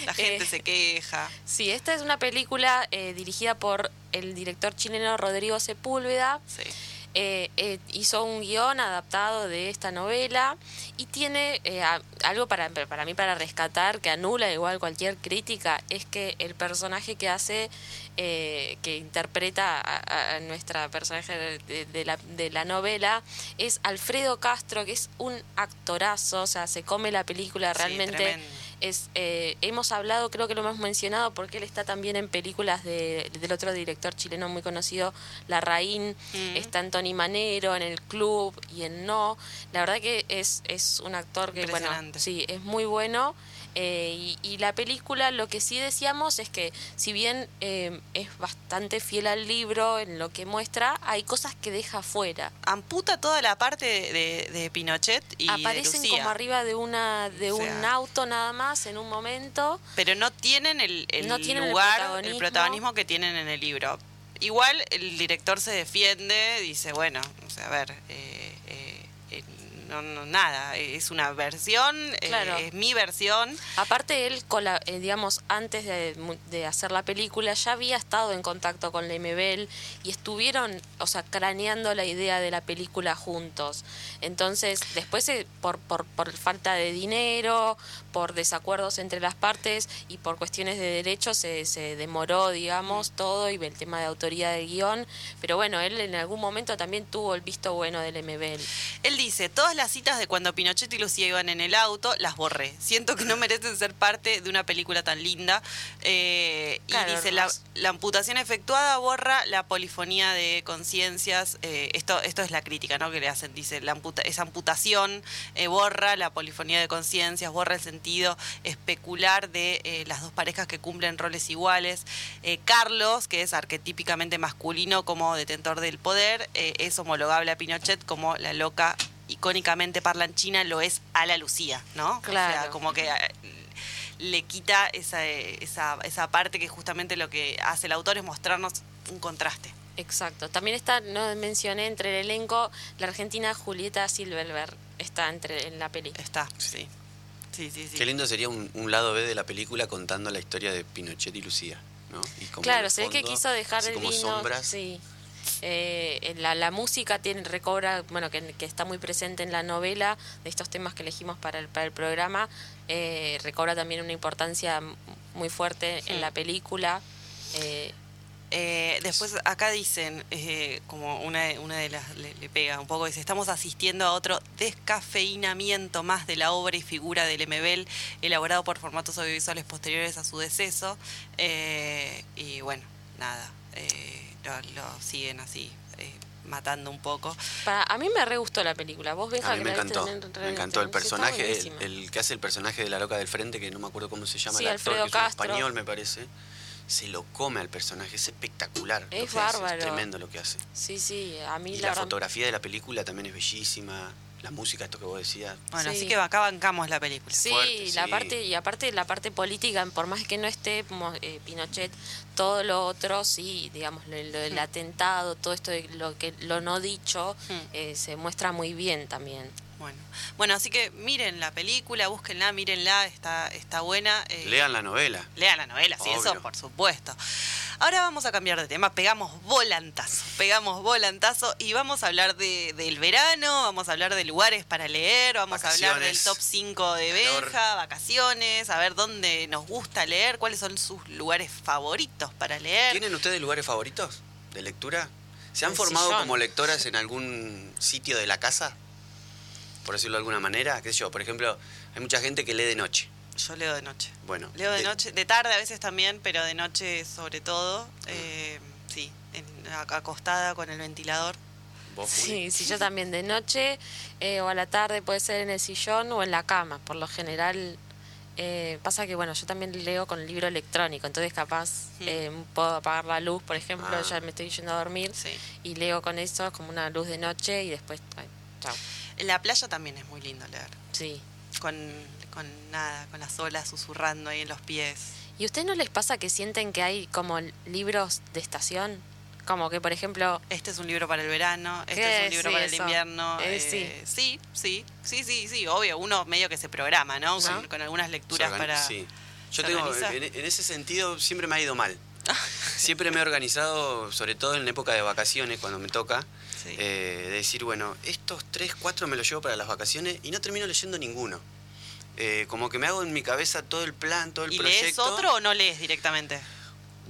La gente se queja. Sí, esta es una película dirigida por el director chileno Rodrigo Sepúlveda. Eh, eh, hizo un guion adaptado de esta novela y tiene eh, algo para, para mí para rescatar que anula igual cualquier crítica es que el personaje que hace que interpreta a, nuestra personaje de, la, de la novela es Alfredo Castro que es un actorazo o sea se come la película realmente es eh, hemos hablado, creo que lo hemos mencionado, porque él está también en películas de, del otro director chileno muy conocido, Larraín, mm. está en Tony Manero, en El Club y en No. La verdad que es, es un actor que, bueno, sí, es muy bueno. Eh, y, la película, lo que sí decíamos es que, si bien eh, es bastante fiel al libro en lo que muestra, hay cosas que deja fuera. Amputa toda la parte de, Pinochet y Aparecen como arriba de una de un auto nada más en un momento. Pero no tienen el, lugar, el protagonismo. que tienen en el libro. Igual el director se defiende, dice, bueno, o sea, a ver, eh, no, nada, es una versión, eh, es mi versión. Aparte él, eh, digamos, antes de, hacer la película ya había estado en contacto con Lemebel y estuvieron, o sea, craneando la idea de la película juntos. Entonces, después eh, por, por, por falta de dinero, por desacuerdos entre las partes y por cuestiones de derechos se, se demoró, digamos, mm. todo y el tema de autoría del guion. Pero bueno, él en algún momento también tuvo el visto bueno del MBL. Él dice, todas las citas de cuando Pinochet y Lucía iban en el auto, las borré. Siento que no merecen ser parte de una película tan linda. Eh, y dice, la, amputación efectuada borra la polifonía de conciencias. Eh, esto, esto es la crítica ¿no? que le hacen. Dice, la esa amputación eh, borra la polifonía de conciencias, borra el sentido especular de las dos parejas que cumplen roles iguales. Carlos, que es arquetípicamente masculino como detentor del poder, es homologable a Pinochet como la loca icónicamente parlanchina lo es a la Lucía, ¿no? Claro. O sea, como que le quita esa, esa, esa parte que justamente lo que hace el autor es mostrarnos un contraste. Exacto. También está, no mencioné entre el elenco, la argentina Julieta Silverberg está entre en la peli. Está, sí. Qué lindo sería un, lado B de la película contando la historia de Pinochet y Lucía, ¿no? claro, se ve que quiso dejar el vino. Sí. Eh, la, música tiene recobra, bueno, que, está muy presente en la novela de estos temas que elegimos para el, para el programa, eh, recobra también una importancia muy fuerte en la película. Eh, eh, después acá dicen, eh, como una, una de las le, pega un poco, dice, estamos asistiendo a otro descafeinamiento más de la obra y figura del MBL elaborado por formatos audiovisuales posteriores a su deceso. Eh, y bueno, nada, lo, siguen así. matando un poco. a mí me re gustó la película. ¿Vos ves a mí me encantó. me encantó el personaje, el, que hace el personaje de la loca del frente, que no me acuerdo cómo se llama el actor, que es español, me parece se lo come al personaje, es espectacular. Es bárbaro. es tremendo lo que hace. Sí, sí, a mí y la, fotografía de la película también es bellísima. La música, esto que vos decías. Bueno, así que acá bancamos la película. Sí, la parte y aparte la parte política, por más que no esté eh, Pinochet, todo lo otro, sí, digamos, lo, del hmm. atentado, todo esto de lo que lo no dicho, hmm. eh, se muestra muy bien también. Bueno, bueno, así que miren la película, búsquenla, mírenla, está, está buena. Eh, lean la novela. Lean la novela, sí, eso por supuesto. Ahora vamos a cambiar de tema, pegamos volantazo, pegamos volantazo y vamos a hablar de, del verano, vamos a hablar de lugares para leer, vamos a hablar del top 5 de Benja, vacaciones, a ver dónde nos gusta leer, cuáles son sus lugares favoritos para leer. ¿Tienen ustedes lugares favoritos de lectura? ¿Se han formado como lectoras en algún sitio de la casa? Por decirlo de alguna manera? ¿Qué sé yo? Por ejemplo, hay mucha gente que lee de noche. Yo leo de noche. Bueno. Leo de, noche, de tarde a veces también, pero de noche sobre todo. Eh, sí, acostada con el ventilador. Sí, sí, yo también de noche eh, o a la tarde puede ser en el sillón o en la cama. Por lo general eh, pasa que, bueno, yo también leo con el libro electrónico, entonces capaz puedo apagar la luz, por ejemplo, ah. ya me estoy yendo a dormir y leo con eso como una luz de noche y después, chao. En la playa también es muy lindo leer. Sí. Con, con nada, con las olas susurrando ahí en los pies. ¿Y a ustedes no les pasa que sienten que hay como libros de estación? Como que, por ejemplo... Este es un libro para el verano, este es un libro para el invierno. Eh, sí. sí, sí, sí, sí, sí, obvio. Uno medio que se programa, ¿no? Con, algunas lecturas para... Sí. Yo tengo, en, en, ese sentido, siempre me ha ido mal. siempre me he organizado, sobre todo en época de vacaciones, cuando me toca, eh, de decir, bueno, estos tres, cuatro me los llevo para las vacaciones y no termino leyendo ninguno. Eh, como que me hago en mi cabeza todo el plan, todo el proyecto. ¿Y lees otro o no lees directamente?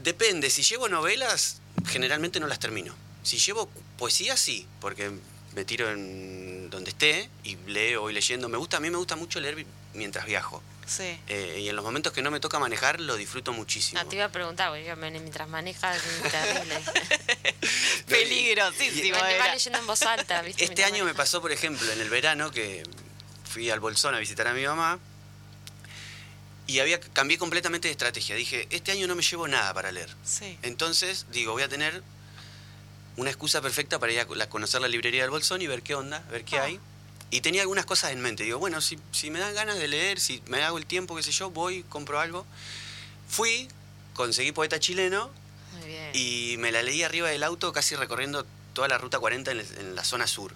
Depende, si llevo novelas, generalmente no las termino. Si llevo poesía, sí, porque me tiro en donde esté y leo, voy leyendo. Me gusta, a mí me gusta mucho leer mientras viajo. Sí. Eh, y en los momentos que no me toca manejar, lo disfruto muchísimo. No, te iba a preguntar, porque mientras manejas es terrible. Peligrosísimo. Me va leyendo en voz alta, ¿viste? Este año me pasó, por ejemplo, en el verano que fui al Bolsón a visitar a mi mamá y había cambié completamente de estrategia. Dije, este año no me llevo nada para leer. Sí. Entonces, digo, voy a tener una excusa perfecta para ir a conocer la librería del Bolsón y ver qué onda, ver qué ah. hay. Y tenía algunas cosas en mente. Digo, bueno, si, si me dan ganas de leer, si me hago el tiempo, qué sé yo, voy, compro algo. Fui, conseguí poeta chileno y me la leí arriba del auto, casi recorriendo toda la ruta 40 en, la zona sur.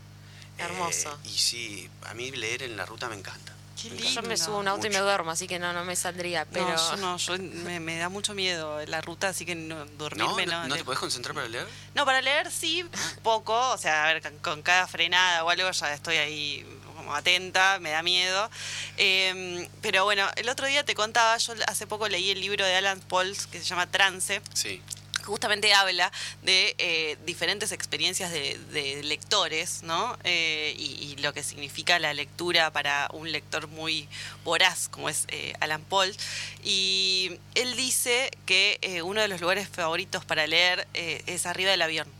Hermoso. Eh, y sí, a mí leer en la ruta me encanta. Yo me subo a un auto y me duermo, así que no, no me saldría. Pero... No, yo, me, da mucho miedo la ruta, así que no, dormirme no. ¿No, te puedes concentrar para leer? No, para leer sí, poco. O sea, a ver, con, cada frenada o algo ya estoy ahí como atenta, me da miedo. Em, pero bueno, el otro día te contaba, yo hace poco leí el libro de Alan Pauls que se llama Trance. Sí justamente habla de eh, diferentes experiencias de, lectores, ¿no? Eh, y, lo que significa la lectura para un lector muy voraz, como es eh, Alan Paul. Y él dice que uno de los lugares favoritos para leer es arriba del avión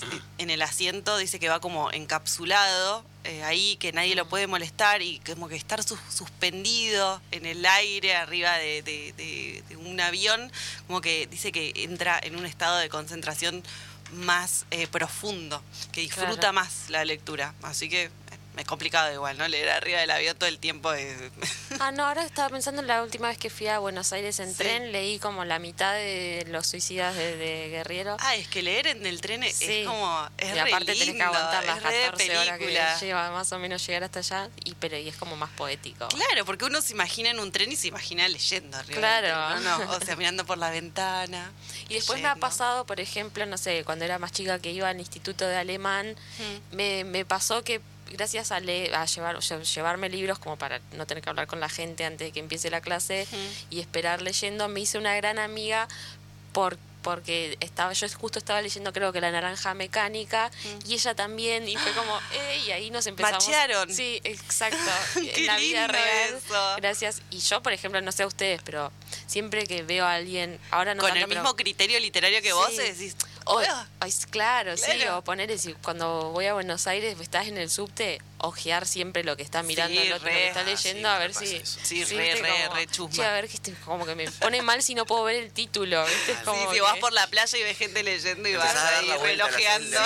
en el asiento dice que va como encapsulado eh, ahí, que nadie lo puede molestar y como que estar suspendido en el aire arriba de, un avión, como que dice que entra en un estado de concentración más eh, profundo, que disfruta más la lectura. Así que es complicado igual, ¿no? Leer arriba del avión todo el tiempo. ah, no, ahora estaba pensando en la última vez que fui a Buenos Aires en tren, leí como la mitad de los suicidas de, Guerriero. Ah, es que leer en el tren es como. Es y aparte tenés que aguantar las 14 horas que lleva más o menos llegar hasta allá, y, pero y es como más poético. Claro, porque uno se imagina en un tren y se imagina leyendo arriba. Claro. ¿no? O sea, mirando por la ventana. Y después me ha pasado, por ejemplo, no sé, cuando era más chica que iba al instituto de alemán, me, me pasó que gracias a, leer, a llevar, llevarme libros como para no tener que hablar con la gente antes de que empiece la clase y esperar leyendo, me hice una gran amiga por porque estaba yo justo estaba leyendo creo que la naranja mecánica y ella también y fue como eh, y ahí nos empezamos. Machearon. sí exacto en la vida real. gracias. Y yo por ejemplo no sé a ustedes pero siempre que veo a alguien ahora no con el mismo criterio literario que vos decís o, claro, sí, o poner cuando voy a Buenos Aires, estás en el subte, ojear siempre lo que está mirando el otro, lo que está leyendo, a ver si. Sí, re, re, re chusma. a ver, que como que me pone mal si no puedo ver el título. ¿viste? Es como sí, si vas por la playa y ves gente leyendo y vas ahí relojeando.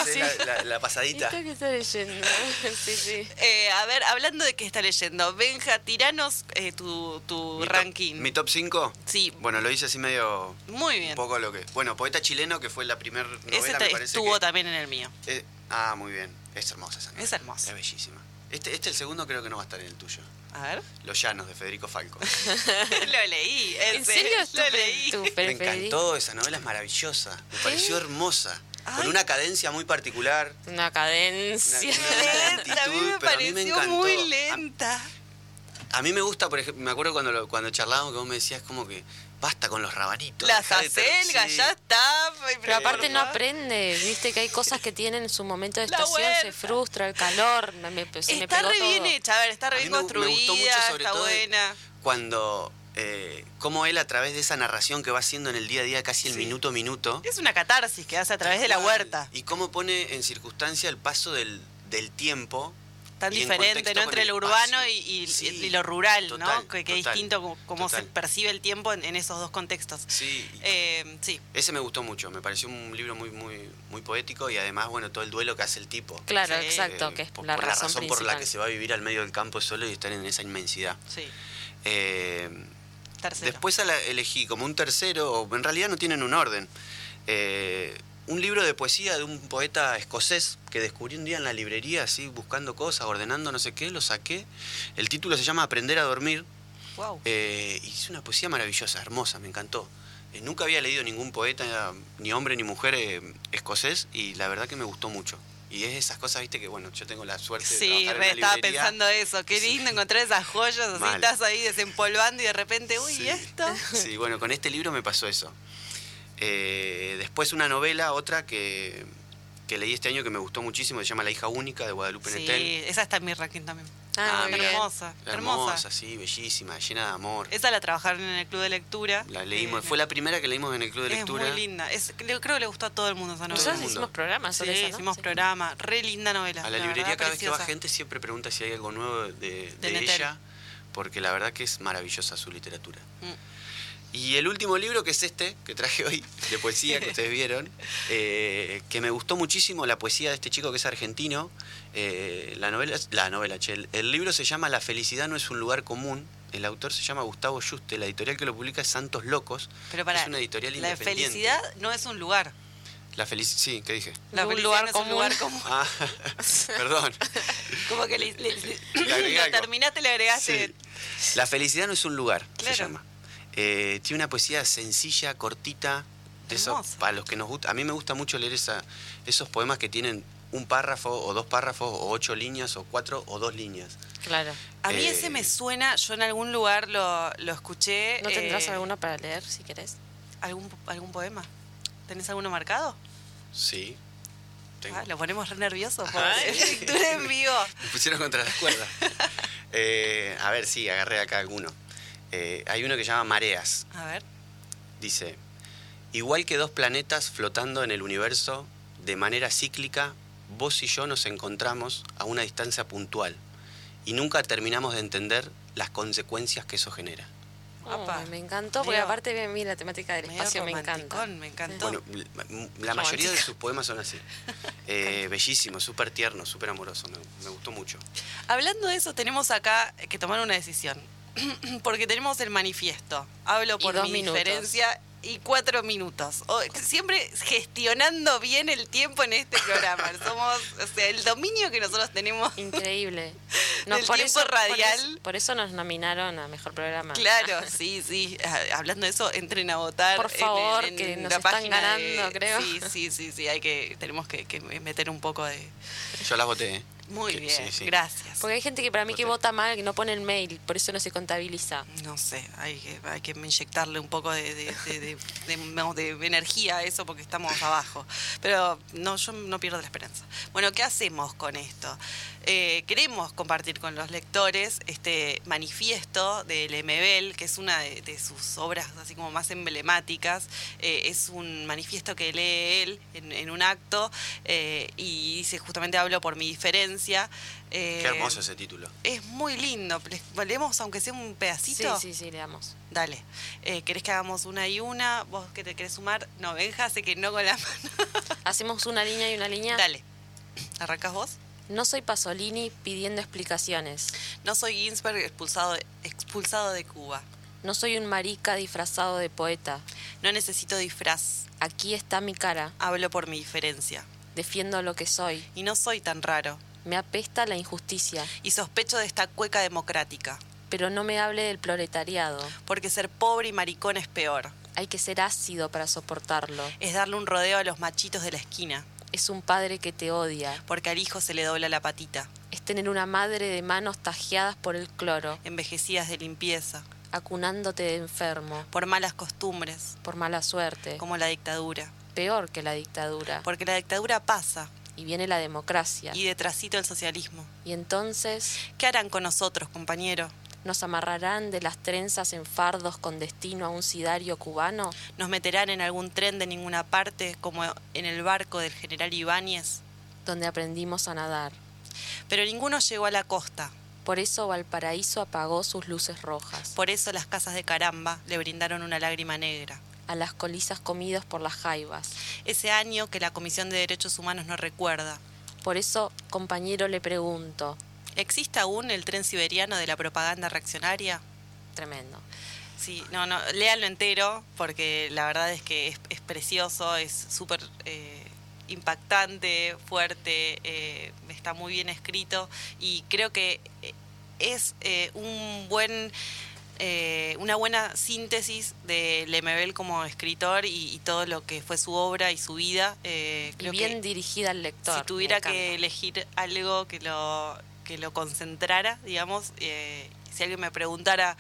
La, la, pasadita. ¿Qué está leyendo? sí, sí. Eh, a ver, hablando de qué está leyendo, Benja, tiranos eh, tu, tu ranking. ¿Mi top 5? Sí. Bueno, lo hice así medio. Muy bien. Un poco lo que. Bueno, Poeta Chileno, que fue la primera novela, me parece estuvo también en el mío. Eh, ah, muy bien. Es hermosa esa novela. Es hermosa. Es bellísima. Este, este, el segundo, creo que no va a estar en el tuyo. A ver. Los Llanos, de Federico Falco. lo leí. ¿En serio? Lo leí. me encantó, esa novela es maravillosa. Me pareció hermosa. Con una cadencia muy particular. Una cadencia. a mí me pareció muy lenta. A, mí me gusta, por ejemplo, me acuerdo cuando, cuando charlábamos que vos me decías como que basta con los rabanitos. Las acelgas, ya está. Pero aparte no aprende, viste que hay cosas que tienen su momento de estación, se frustra, el calor, me, me, Está re bien hecha, a ver, está re bien construida, está buena. Cuando eh, cómo él a través de esa narración que va haciendo en el día a día, casi el minuto a minuto. Es una catarsis que hace a través de la huerta. Y cómo pone en circunstancia el paso del, del tiempo tan diferente, ¿no? Entre lo urbano y, lo rural, ¿no? Que, que distinto cómo se percibe el tiempo en, esos dos contextos. Sí. Eh, sí. Ese me gustó mucho, me pareció un libro muy, muy, muy poético y además, bueno, todo el duelo que hace el tipo. Claro, exacto, que es la, razón, por la que se va a vivir al medio del campo solo y estar en esa inmensidad. Sí. Eh, después elegí como un tercero, en realidad no tienen un orden. Eh, un libro de poesía de un poeta escocés que descubrí un día en la librería, así buscando cosas, ordenando no sé qué, lo saqué. El título se llama Aprender a dormir. Wow. Eh, y es una poesía maravillosa, hermosa, me encantó. Eh, nunca había leído ningún poeta, ni hombre ni mujer eh, escocés, y la verdad que me gustó mucho. Y es esas cosas, viste, que bueno, yo tengo la suerte de sí, trabajar en estaba pensando eso. Qué lindo encontrar esas joyas, así estás ahí desempolvando y de repente, uy, ¿y esto? Sí, bueno, con este libro me pasó eso. Eh, después una novela, otra que, leí este año que me gustó muchísimo, se llama La hija única de Guadalupe sí, esa está en mi ranking también. Ah, hermosa, hermosa. sí, bellísima, llena de amor. Esa la trabajaron en el club de lectura. La leímos, fue la primera que leímos en el club de lectura. Es muy linda, es, creo que le gustó a todo el mundo esa novela. Nosotros hicimos programas sí, hicimos programas, re linda novela. A la, librería cada vez que va gente siempre pregunta si hay algo nuevo de, ella, porque la verdad que es maravillosa su literatura. Mm. Y el último libro, que es este, que traje hoy, de poesía, que ustedes vieron, eh, que me gustó muchísimo, la poesía de este chico que es argentino. Eh, la novela, la novela, che, el, libro se llama La felicidad no es un lugar común. El autor se llama Gustavo Juste, la editorial que lo publica es Santos Locos. Pero para, es una editorial la independiente. La felicidad no es un lugar. La felicidad, sí, ¿qué dije? La felicidad lugar es un lugar común. Ah, perdón. Como que le, le, terminaste, le agregaste. La felicidad no es un lugar, se llama. Eh, tiene una poesía sencilla, cortita. Eso, para los que nos gusta. A mí me gusta mucho leer esa, esos poemas que tienen un párrafo o dos párrafos o ocho líneas o cuatro o dos líneas. Claro. A mí ese me eh, suena, yo en algún lugar lo, lo escuché. ¿No tendrás eh, alguno para leer si querés? ¿Algún, algún poema? ¿Tenés alguno marcado? Sí. Ah, lo ponemos re nervioso por lectura en vivo. Me pusieron contra las cuerdas. a ver, sí, agarré acá alguno. Eh, hay uno que se llama Mareas. A ver. Dice, igual que dos planetas flotando en el universo, de manera cíclica, vos y yo nos encontramos a una distancia puntual y nunca terminamos de entender las consecuencias que eso genera. Oh, me encantó, porque aparte mí la temática del espacio me encanta. Me encantó. Bueno, la mayoría de sus poemas son así. Eh, bellísimo, súper tierno, súper amoroso, me, gustó mucho. Hablando de eso, tenemos acá que tomar una decisión. porque tenemos el manifiesto. Hablo por mi diferencia y cuatro minutos. siempre gestionando bien el tiempo en este programa. Somos, o sea, el dominio que nosotros tenemos. Increíble. No, por tiempo eso, radial. Por eso, nos nominaron a mejor programa. Claro, sí, sí. Ah, hablando de eso, entren a votar. Por favor, que nos están ganando, creo. Sí, sí, sí, sí. Hay que, tenemos que, que meter un poco de. Yo las voté. Muy bien, gracias. Porque hay gente que para mí que vota mal, que no pone el mail, por eso no se contabiliza. No sé, hay que, hay que inyectarle un poco de, de, energía a eso porque estamos abajo. Pero no, yo no pierdo la esperanza. Bueno, ¿qué hacemos con esto? Eh, queremos compartir con los lectores este manifiesto de Lemebel, que es una de, sus obras así como más emblemáticas. Eh, es un manifiesto que lee él en, un acto eh, y dice justamente hablo por mi diferencia. Qué hermoso ese título. Es muy lindo. ¿Leemos aunque sea un pedacito? Sí, sí, sí, leamos. Dale. ¿Querés que hagamos una y una? ¿Vos que te querés sumar? No, Benja, sé que no con la mano. ¿Hacemos una línea y una línea? Dale. ¿Arrancas vos? No soy Pasolini pidiendo explicaciones. No soy Ginsberg expulsado expulsado de Cuba. No soy un marica disfrazado de poeta. No necesito disfraz. Aquí está mi cara. Hablo por mi diferencia. Defiendo lo que soy. Y no soy tan raro. Me apesta la injusticia. Y sospecho de esta cueca democrática. Pero no me hable del proletariado. Porque ser pobre y maricón es peor. Hay que ser ácido para soportarlo. Es darle un rodeo a los machitos de la esquina es un padre que te odia. Porque al hijo se le dobla la patita. Es tener una madre de manos tajeadas por el cloro. Envejecidas de limpieza. Acunándote de enfermo. Por malas costumbres. Por mala suerte. Como la dictadura. Peor que la dictadura. Porque la dictadura pasa. Y viene la democracia. Y detrásito el socialismo. Y entonces... ¿Qué harán con nosotros, compañero? ¿Nos amarrarán de las trenzas en fardos con destino a un sidario cubano? ¿Nos meterán en algún tren de ninguna parte como en el barco del general Ibáñez? Donde aprendimos a nadar. Pero ninguno llegó a la costa. Por eso Valparaíso apagó sus luces rojas. Por eso las casas de caramba le brindaron una lágrima negra. A las colizas comidas por las jaivas. Ese año que la Comisión de Derechos Humanos no recuerda. Por eso, compañero, le pregunto, ¿Existe aún el tren siberiano de la propaganda reaccionaria? Tremendo. Sí, no, no, léanlo entero porque la verdad es que es, precioso, es súper eh, impactante, fuerte, eh, está muy bien escrito y creo que eh, es un buen... una buena síntesis de Lemebel como escritor y, todo lo que fue su obra y su vida. y bien dirigida al lector. Si tuviera que elegir algo que lo, que lo concentrara, digamos. Eh, si alguien me preguntara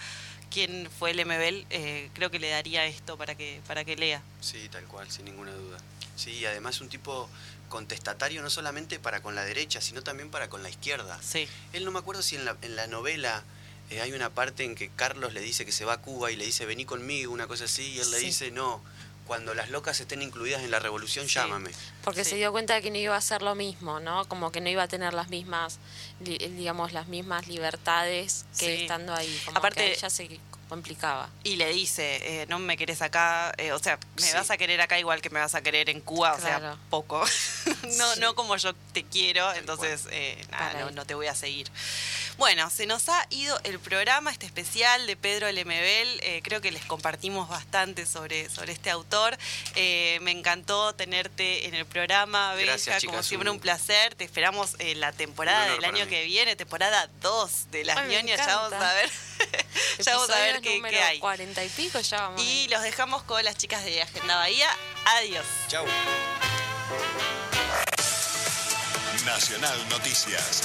quién fue el MBL, eh, creo que le daría esto para que, para que lea. Sí, tal cual, sin ninguna duda. Sí, además un tipo contestatario no solamente para con la derecha, sino también para con la izquierda. Sí. Él no me acuerdo si en la, en la novela eh, hay una parte en que Carlos le dice que se va a Cuba y le dice vení conmigo, una cosa así, y él le dice no, cuando las locas estén incluidas en la revolución, llámame. Porque se dio cuenta de que no iba a ser lo mismo, ¿no? Como que no iba a tener las mismas, digamos, las mismas libertades que estando ahí. Aparte, ya se complicaba. Y le dice, eh, no me querés acá, eh, o sea, me vas a querer acá igual que me vas a querer en Cuba, o sea, poco. no, no como yo te quiero, entonces, eh, nada, no, te voy a seguir. Bueno, se nos ha ido el programa, este especial de Pedro Lemebel. creo que les compartimos bastante sobre, sobre este autor. me encantó tenerte en el programa, Benja, como siempre un placer. Te esperamos en la temporada del año que viene, temporada 2 de Las Ñoñas. Ya vamos a ver. ya vamos a ver qué, hay. 40 y pico ya vamos. Y los dejamos con las chicas de Agenda Bahía. Adiós. Chau. Nacional Noticias.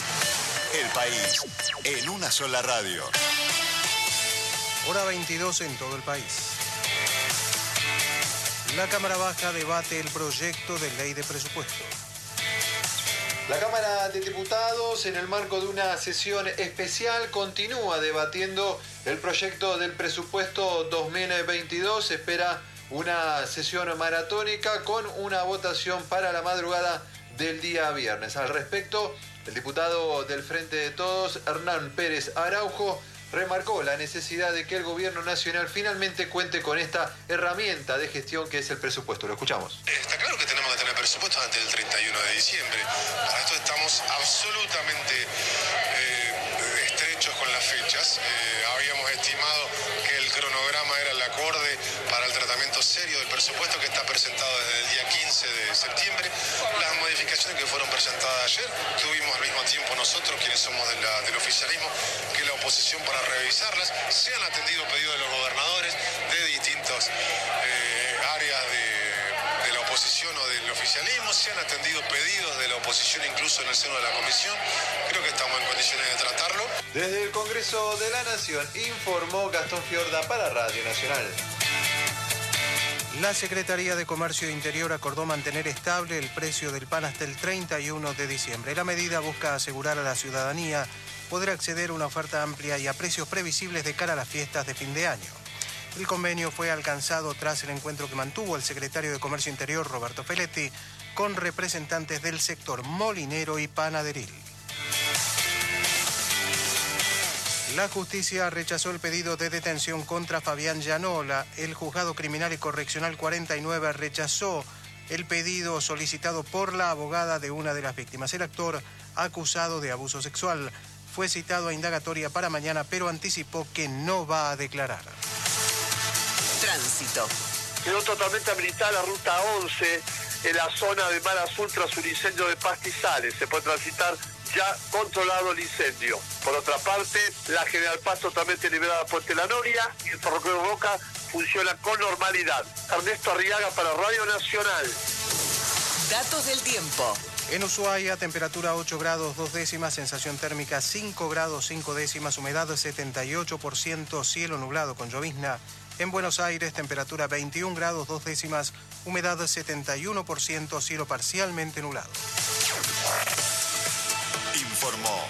El país en una sola radio. Hora 22 en todo el país. La Cámara Baja debate el proyecto de ley de presupuesto. La Cámara de Diputados, en el marco de una sesión especial, continúa debatiendo el proyecto del presupuesto 2022. espera una sesión maratónica con una votación para la madrugada del día viernes. Al respecto, el diputado del Frente de Todos, Hernán Pérez Araujo, remarcó la necesidad de que el gobierno nacional finalmente cuente con esta herramienta de gestión que es el presupuesto. Lo escuchamos. Está claro que tenemos que tener presupuesto antes del 31 de diciembre. Para esto estamos absolutamente eh, estrechos con las fechas. Eh, habíamos estimado que el cronograma era el acorde para el tratamiento serio del presupuesto que está presentado desde el día 15 de septiembre. Las modificaciones que fueron presentadas ayer, tuvimos al mismo tiempo nosotros, quienes somos del oficialismo, que la oposición para revisarlas. Se han atendido pedidos de los gobernadores de distintas eh, áreas de, de, la oposición o del oficialismo, se han atendido pedidos de la oposición incluso en el seno de la comisión. Creo que estamos en condiciones de tratarlo. Desde el Congreso de la Nación informó Gastón Fiorda para Radio Nacional. La Secretaría de Comercio Interior acordó mantener estable el precio del pan hasta el 31 de diciembre. La medida busca asegurar a la ciudadanía poder acceder a una oferta amplia y a precios previsibles de cara a las fiestas de fin de año. El convenio fue alcanzado tras el encuentro que mantuvo el secretario de Comercio Interior, Roberto Feletti, con representantes del sector molinero y panaderil. La justicia rechazó el pedido de detención contra Fabián Llanola. El juzgado criminal y correccional 49 rechazó el pedido solicitado por la abogada de una de las víctimas. El actor acusado de abuso sexual fue citado a indagatoria para mañana, pero anticipó que no va a declarar. Tránsito. Quedó totalmente habilitada la ruta 11 en la zona de Mar Azul tras un incendio de pastizales. Se puede transitar ya controlado el incendio. Por otra parte, la General Paz totalmente liberada por La Noria y el ferrocarril Roca funciona con normalidad. Ernesto Arriaga para Radio Nacional. Datos del tiempo. En Ushuaia, temperatura 8 grados 2 décimas, sensación térmica 5 grados 5 décimas, humedad 78%, cielo nublado con llovizna. En Buenos Aires, temperatura 21 grados 2 décimas, humedad 71%, cielo parcialmente nublado. Informó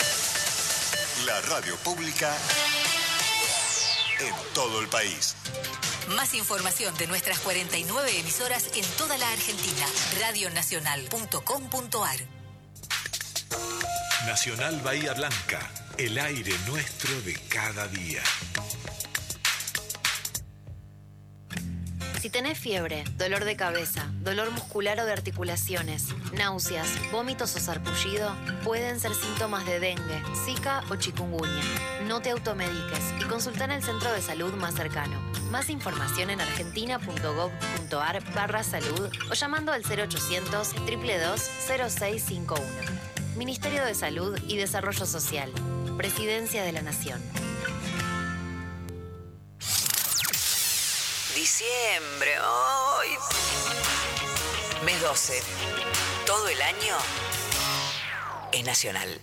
la radio pública en todo el país. Más información de nuestras 49 emisoras en toda la Argentina. Radionacional.com.ar Nacional Bahía Blanca. El aire nuestro de cada día. Si tenés fiebre, dolor de cabeza, dolor muscular o de articulaciones, náuseas, vómitos o sarpullido, pueden ser síntomas de dengue, zika o chikungunya. No te automediques y consulta en el centro de salud más cercano. Más información en argentina.gov.ar barra salud o llamando al 0800 322 0651. Ministerio de Salud y Desarrollo Social. Presidencia de la Nación. Diciembre, hoy. Mes 12. Todo el año es nacional.